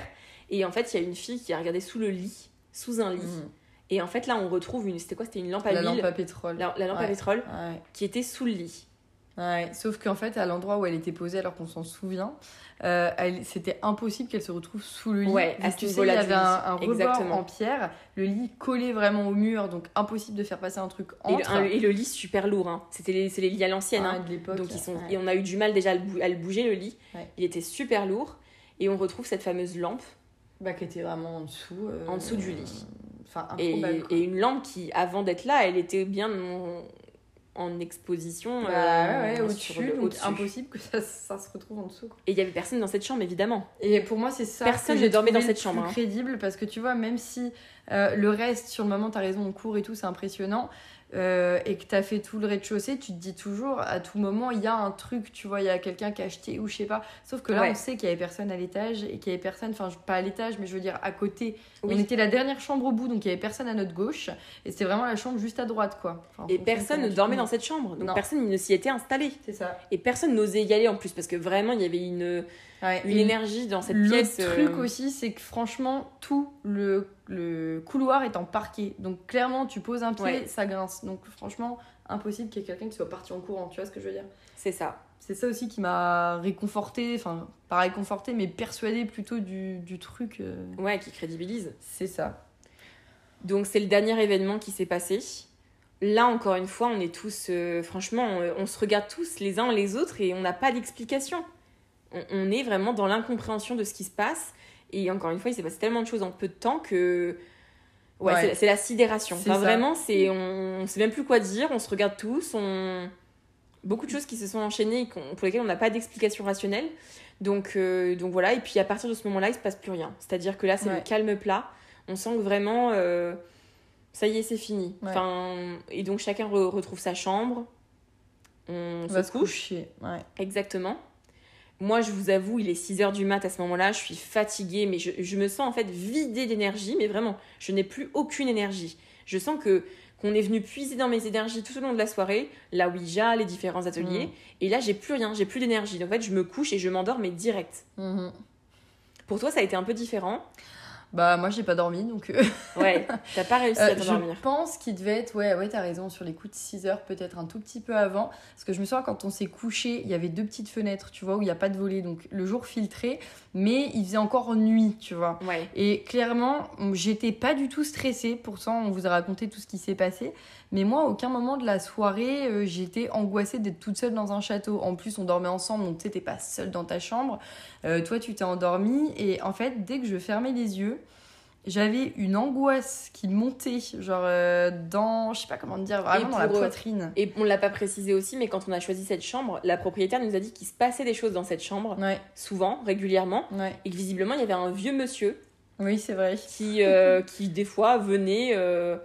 Et en fait, il y a une fille qui a regardé sous le lit, sous un lit. Mhm. Et en fait, là, on retrouve une. C'était quoi C'était une lampe à La huile. lampe à pétrole. La, la lampe à pétrole Ouais. qui était sous le lit. Ouais, sauf qu'en fait, à l'endroit où elle était posée, alors qu'on s'en souvient, euh, c'était impossible qu'elle se retrouve sous le lit. Ouais, à tu sais, il y avait un, un rebord Exactement. en pierre, le lit collé vraiment au mur, donc impossible de faire passer un truc Et le, entre. un- et le lit super lourd. Hein. C'était les, c'est les lits à l'ancienne. Hein. de l'époque. Donc ils sont, ouais. et on a eu du mal déjà à le, bou- à le bouger le lit. Ouais. Il était super lourd. Et on retrouve cette fameuse lampe Bah, qui était vraiment en dessous. euh, En dessous du lit. Enfin, et, et une lampe qui, avant d'être là, elle était bien en, exposition. Bah, euh, ouais, au-dessus, le- impossible que ça, ça se retrouve en dessous. quoi. Et il y avait personne dans cette chambre, évidemment. Et pour moi, c'est ça. Personne ne dormait dans cette chambre, plus hein. crédible parce que tu vois, même si euh, le reste, sur le moment, t'as raison, on court et tout, c'est impressionnant. Euh, et que t'as fait tout le rez-de-chaussée, tu te dis toujours, à tout moment, il y a un truc, tu vois, il y a quelqu'un qui a acheté ou je sais pas. Sauf que là, Ouais. on sait qu'il y avait personne à l'étage et qu'il y avait personne, enfin, pas à l'étage, mais je veux dire à côté. Oui. On était la dernière chambre au bout, donc il y avait personne à notre gauche. Et c'était vraiment la chambre juste à droite, quoi. Enfin, Et personne ne dormait dans cette chambre. Donc Non. personne ne s'y était installé. C'est ça. Et personne n'osait y aller en plus. Parce que vraiment, il y avait une, Ouais, une et énergie dans cette le pièce. euh, truc aussi, c'est que franchement, tout le, le couloir est en parquet. Donc clairement, tu poses un pied, Ouais. ça grince. Donc franchement, impossible qu'il y ait quelqu'un qui soit parti en courant. Tu vois ce que je veux dire? C'est ça. C'est ça aussi qui m'a réconforté, enfin, pas réconforté, mais persuadé plutôt du, du truc. euh, Ouais, qui crédibilise. C'est ça. Donc c'est le dernier événement qui s'est passé. Là, encore une fois, on est tous... euh, franchement, on, on se regarde tous les uns les autres et on n'a pas d'explication. On, on est vraiment dans l'incompréhension de ce qui se passe. Et encore une fois, il s'est passé tellement de choses en peu de temps que... Ouais, Ouais. c'est la- sidération. Enfin, vraiment, c'est, on ne sait même plus quoi dire. On se regarde tous. On... Beaucoup de choses qui se sont enchaînées pour lesquelles on n'a pas d'explication rationnelle. Donc, euh, donc voilà. Et puis à partir de ce moment-là, il se passe plus rien. C'est-à-dire que là, c'est Ouais. le calme plat. On sent que vraiment... euh, ça y est, c'est fini. Ouais. Enfin, et donc chacun re- retrouve sa chambre. On, On se va se couche. coucher. Ouais. Exactement. Moi, je vous avoue, il est 6h du mat à ce moment-là. Je suis fatiguée, mais je, je me sens en fait vidée d'énergie. Mais vraiment, je n'ai plus aucune énergie. Je sens que qu'on est venu puiser dans mes énergies tout au long de la soirée, la Ouija, les différents ateliers. Mm. Et là, j'ai plus rien, j'ai plus d'énergie. Donc en fait, je me couche et je m'endors, mais direct. Mhm. Pour toi, ça a été un peu différent? Bah, moi, j'ai pas dormi, donc. euh, Ouais, t'as pas *laughs* réussi Euh, à t'endormir. je pense qu'il devait être, ouais, ouais, t'as raison, sur les coups de 6 heures, peut-être un tout petit peu avant. Parce que je me souviens, quand on s'est couché, il y avait deux petites fenêtres, tu vois, où il n'y a pas de volet. Donc le jour filtré, mais il faisait encore nuit, tu vois. Ouais. Et clairement, j'étais pas du tout stressée. Pourtant, on vous a raconté tout ce qui s'est passé. Mais moi, à aucun moment de la soirée, euh, j'étais angoissée d'être toute seule dans un château. En plus, on dormait ensemble, donc tu sais, t'es pas seule dans ta chambre. Euh, toi, tu t'es endormie. Et en fait, dès que je fermais les yeux, j'avais une angoisse qui montait, genre euh, dans, je sais pas comment dire, vraiment dans la poitrine. Et on l'a pas précisé aussi, mais quand on a choisi cette chambre, la propriétaire nous a dit qu'il se passait des choses dans cette chambre, Ouais, souvent, régulièrement, ouais. et que visiblement il y avait un vieux monsieur Oui, c'est vrai. qui, euh, qui des fois venait euh,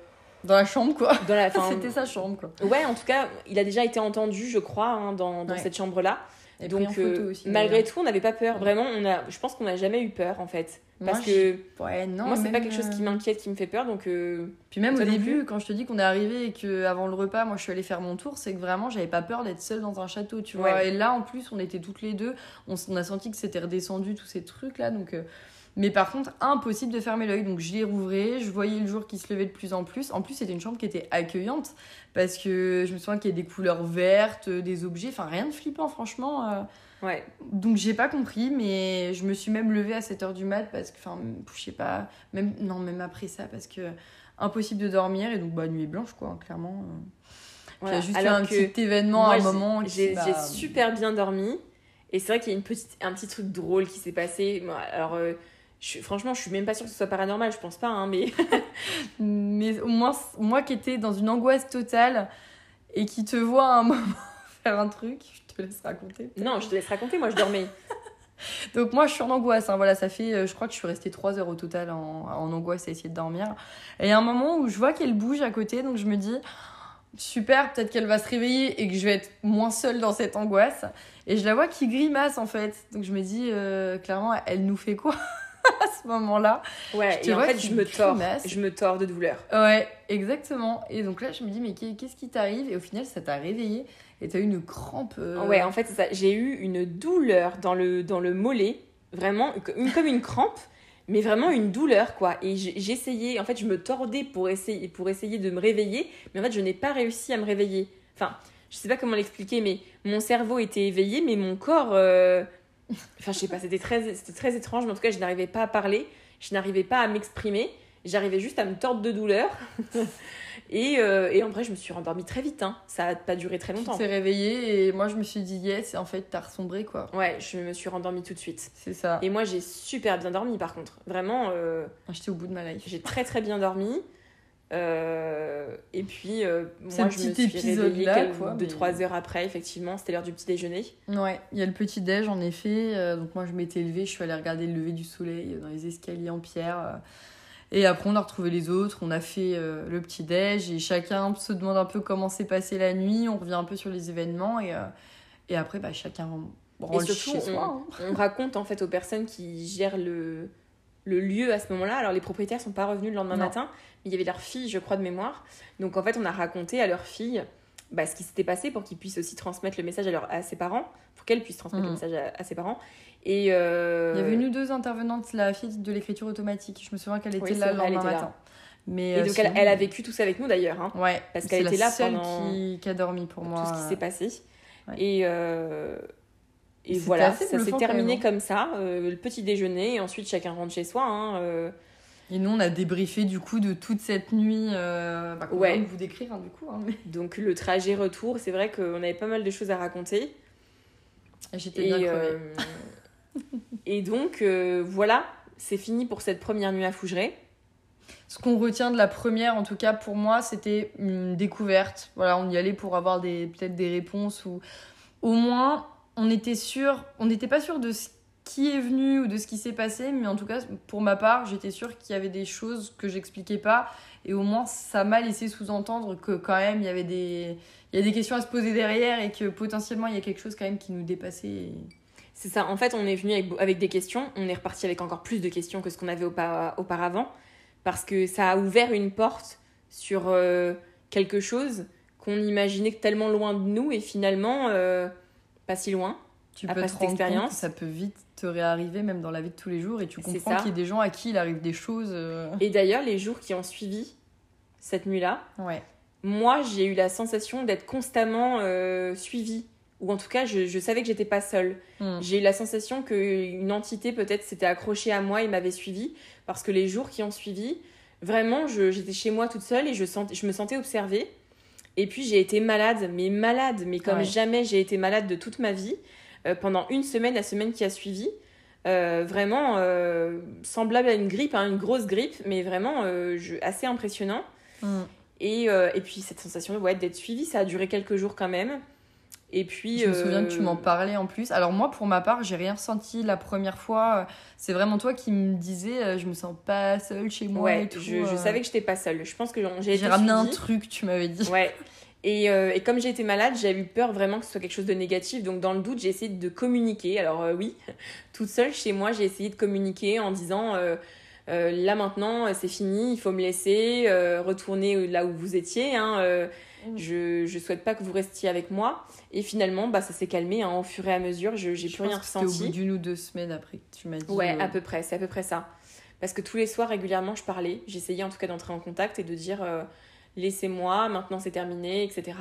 Dans la chambre, quoi. dans la. *laughs* C'était sa chambre, quoi. Ouais, en tout cas, il a déjà été entendu, je crois, hein, dans, dans Ouais. cette chambre-là. Et Donc, euh, aussi, malgré tout, on n'avait pas peur. Vraiment, on a, je pense qu'on n'a jamais eu peur en fait. Parce Moi, que Ouais, non, moi, c'est pas quelque chose qui euh, m'inquiète, qui me fait peur. Donc, euh, Puis même au début, quand je te dis qu'on est arrivé et que avant le repas, moi je suis allée faire mon tour, c'est que vraiment j'avais pas peur d'être seule dans un château, tu vois. Ouais. Et là en plus, on était toutes les deux, on, a senti que c'était redescendu tous ces trucs là, donc. euh, Mais par contre, impossible de fermer l'œil, donc je l'ai rouvrais, je voyais le jour qui se levait de plus en plus. En plus, c'était une chambre qui était accueillante parce que je me souviens qu'il y a des couleurs vertes, euh, des objets, enfin rien de flippant, franchement. euh. ouais. Donc j'ai pas compris, mais je me suis même levée à 7h du mat parce que, enfin, je sais pas, même, non, même après ça, parce que impossible de dormir et donc bah nuit blanche quoi, clairement. euh. Puis Il y Voilà. a juste eu Alors un petit événement, moi, un moment. J'ai bah, super bien dormi. Et c'est vrai qu'il y a une petite, un petit truc drôle qui s'est passé. Alors, euh, je, franchement, je suis même pas sûre que ce soit paranormal, je pense pas, hein, mais *laughs* Mais au moins, moi qui étais dans une angoisse totale et qui te voit à un *laughs* moment faire un truc, je te laisse raconter. non, je te laisse raconter, moi je dormais. *laughs* Donc moi je suis en angoisse, hein, voilà, ça fait, euh, je crois que je suis restée 3 heures au total en, en angoisse à essayer de dormir. Et il y a un moment où je vois qu'elle bouge à côté, donc je me dis, super, peut-être qu'elle va se réveiller et que je vais être moins seule dans cette angoisse. Et je la vois qui grimace en fait, donc je me dis, euh, clairement, elle nous fait quoi? à ce moment-là Ouais, te et en fait, je me tords. Je me tords de douleur. Ouais, exactement. Et donc là je me dis, mais qu'est- qu'est-ce qui t'arrive? Et au final ça t'a réveillé et t'as eu une crampe. euh, Ouais, en fait, ça. J'ai eu une douleur dans le, dans le mollet, vraiment, une- comme une crampe, mais vraiment une douleur, quoi. Et j'essayais, en fait, je me tordais pour essayer, pour essayer de me réveiller, mais en fait, je n'ai pas réussi à me réveiller. Enfin, je sais pas comment l'expliquer, mais mon cerveau était éveillé, mais mon corps. euh, Enfin, je sais pas, c'était très, c'était très étrange, mais en tout cas, je n'arrivais pas à parler, je n'arrivais pas à m'exprimer, j'arrivais juste à me tordre de douleur. *laughs* et, euh, et en vrai, je me suis rendormie très vite, hein. ça n'a pas duré très Tu longtemps. t'es réveillé et moi je me suis dit yes et en fait t'as ressombré quoi. Ouais, je me suis rendormie tout de suite. C'est ça. Et moi, j'ai super bien dormi par contre. Vraiment, euh, J'étais au bout de ma life. j'ai très très bien dormi. Euh, et puis, euh, moi, je me suis réveillée quelques- quoi, deux, mais- trois heures après, effectivement. C'était l'heure du petit déjeuner. Ouais, il y a le petit déj en effet. euh, donc moi je m'étais levée, je suis allée regarder le lever du soleil dans les escaliers en pierre. euh, et après on a retrouvé les autres, on a fait le petit déj et chacun se demande un peu comment s'est passée la nuit. On revient un peu sur les événements et, et après bah, chacun rentre et surtout, chez on, soi. hein. *laughs* on raconte en fait aux personnes qui gèrent le, le lieu à ce moment-là. Alors, les propriétaires sont pas revenus le lendemain Non. matin, mais il y avait leur fille, je crois, de mémoire. Donc, en fait, on a raconté à leur fille bah, ce qui s'était passé pour qu'ils puissent aussi transmettre le message à, leur, à ses parents, pour qu'elle puisse transmettre Mhm. le message à, à ses parents. Et euh, Il y avait une ou deux intervenantes, la fille de l'écriture automatique. Je me souviens qu'elle était Oui, là le lendemain était là. matin. Mais Et euh, donc, elle, sinon- elle a vécu tout ça avec nous d'ailleurs. hein. Ouais, parce qu'elle la était là seule pendant qui, qui a dormi pour moi. tout ce qui s'est passé. Ouais. Et, euh, et voilà, ça s'est terminé même, comme ça. euh, le petit déjeuner, et ensuite chacun rentre chez soi. hein, euh. Et nous, on a débriefé du coup de toute cette nuit. Euh, bah, Ouais. vous décrire hein, du coup. hein, mais... Donc le trajet retour, c'est vrai qu'on avait pas mal de choses à raconter. J'étais bien Et, euh, *laughs* et donc euh, voilà, c'est fini pour cette première nuit à Fougeray. Ce qu'on retient de la première, en tout cas pour moi, c'était une découverte. Voilà, on y allait pour avoir des peut-être des réponses ou au moins on était sûr, on n'était pas sûr de ce qui est venu ou de ce qui s'est passé, mais en tout cas pour ma part, j'étais sûre qu'il y avait des choses que j'expliquais pas et au moins ça m'a laissé sous-entendre que quand même il y avait des il y a des questions à se poser derrière et que potentiellement il y a quelque chose quand même qui nous dépassait. C'est ça, en fait on est venu avec, des questions, on est reparti avec encore plus de questions que ce qu'on avait aupa- auparavant, parce que ça a ouvert une porte sur euh, quelque chose qu'on imaginait tellement loin de nous et finalement euh, pas si loin. Tu peux te cette rendre compte expérience. que ça peut vite te réarriver même dans la vie de tous les jours et tu comprends qu'il y a des gens à qui il arrive des choses. euh, Et d'ailleurs les jours qui ont suivi cette nuit-là, Ouais. moi, j'ai eu la sensation d'être constamment euh, suivie. Ou en tout cas, je, je savais que j'étais pas seule. Hmm. J'ai eu la sensation qu'une entité peut-être s'était accrochée à moi et m'avait suivie. Parce que les jours qui ont suivi, vraiment, j'étais chez moi toute seule et je, sent- je me sentais observée. Et puis j'ai été malade, mais malade, mais comme Ouais. jamais j'ai été malade de toute ma vie. euh, pendant une semaine, la semaine qui a suivi. Euh, vraiment euh, semblable à une grippe, hein, une grosse grippe, mais vraiment je- assez impressionnant. Hmm. Et, et puis cette sensation ouais, d'être suivi, ça a duré quelques jours quand même. Et puis. Je me souviens euh, que tu m'en parlais en plus. Alors moi, pour ma part, j'ai rien ressenti la première fois. C'est vraiment toi qui me disais, euh, je me sens pas seule chez moi Ouais, et tout. je, je euh. savais que j'étais pas seule. Je pense que j'ai J'ai ramené un truc, tu m'avais dit. Ouais. *laughs* Et, euh, et comme j'ai été malade, j'ai eu peur vraiment que ce soit quelque chose de négatif. Donc dans le doute, j'ai essayé de communiquer. Alors euh, oui, *laughs* toute seule chez moi, j'ai essayé de communiquer en disant euh, euh, là maintenant, c'est fini, il faut me laisser euh, retourner là où vous étiez. Hein, euh, Mm. je je souhaite pas que vous restiez avec moi. Et finalement, bah ça s'est calmé hein, au fur et à mesure. Je j'ai Je plus rien que c'était au ressenti. bout d'une ou deux semaines après que tu m'as dit. Ouais, euh, à peu près, c'est à peu près ça. Parce que tous les soirs, régulièrement, je parlais. J'essayais en tout cas d'entrer en contact et de dire euh, laissez-moi, maintenant c'est terminé, etc.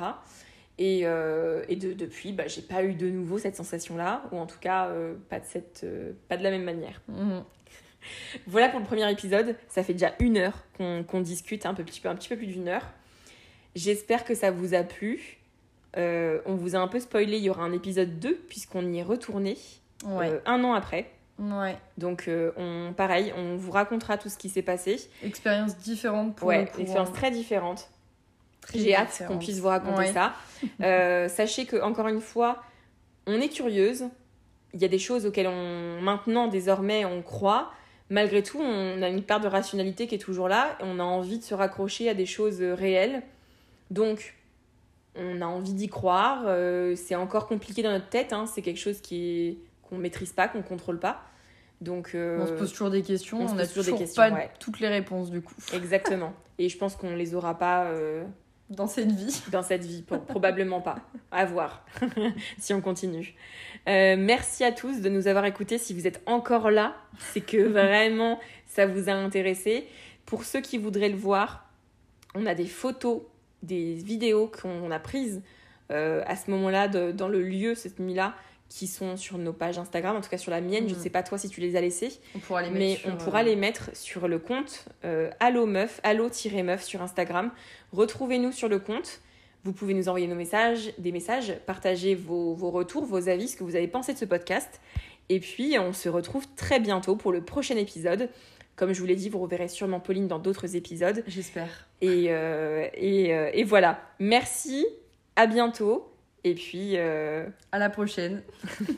Et, euh, et de, depuis, bah, j'ai pas eu de nouveau cette sensation-là, ou en tout cas euh, pas, de cette, euh, pas de la même manière. mhm. Voilà pour le premier épisode. Ça fait déjà une heure qu'on discute, un, peu, petit peu, un petit peu plus d'une heure. J'espère que ça vous a plu. Euh, on vous a un peu spoilé, il y aura un épisode 2 puisqu'on y est retourné Ouais. euh, un an après. ouais. Donc, euh, on, pareil, on vous racontera tout ce qui s'est passé. Expérience différente pour ouais, expérience très différente. J'ai hâte qu'on puisse vous raconter Ouais. ça. *laughs* Sachez que, encore une fois, on est curieuse. Il y a des choses auxquelles on, maintenant, désormais, on croit. Malgré tout, on a une part de rationalité qui est toujours là. Et on a envie de se raccrocher à des choses réelles. Donc, on a envie d'y croire. Euh, c'est encore compliqué dans notre tête. hein. C'est quelque chose qui qu'on maîtrise pas, qu'on contrôle pas. Donc, euh, On se pose toujours des questions, on on, a toujours des questions, pas ouais. toutes les réponses du coup Exactement. *laughs* Et je pense qu'on les aura pas euh, dans cette vie. dans cette vie. Pro- Probablement pas. À voir. *laughs* si on continue. Merci à tous de nous avoir écoutés. Si vous êtes encore là, c'est que *laughs* vraiment ça vous a intéressé. Pour ceux qui voudraient le voir, on a des photos, des vidéos qu'on a prises euh, à ce moment-là dans le lieu cette nuit-là qui sont sur nos pages Instagram, en tout cas sur la mienne. Je ne Mhm. sais pas toi si tu les as laissées. On pourra les mettre Mais sur, on pourra euh, les mettre sur le compte euh, Allo Meuf, Allo-Meuf sur Instagram. Retrouvez-nous sur le compte. Vous pouvez nous envoyer nos messages, des messages, partager vos, vos retours, vos avis, ce que vous avez pensé de ce podcast. Et puis, on se retrouve très bientôt pour le prochain épisode. Comme je vous l'ai dit, vous reverrez sûrement Pauline dans d'autres épisodes. J'espère. Et, euh, et, euh, et voilà. Merci, à bientôt. Et puis, euh, À la prochaine. *laughs*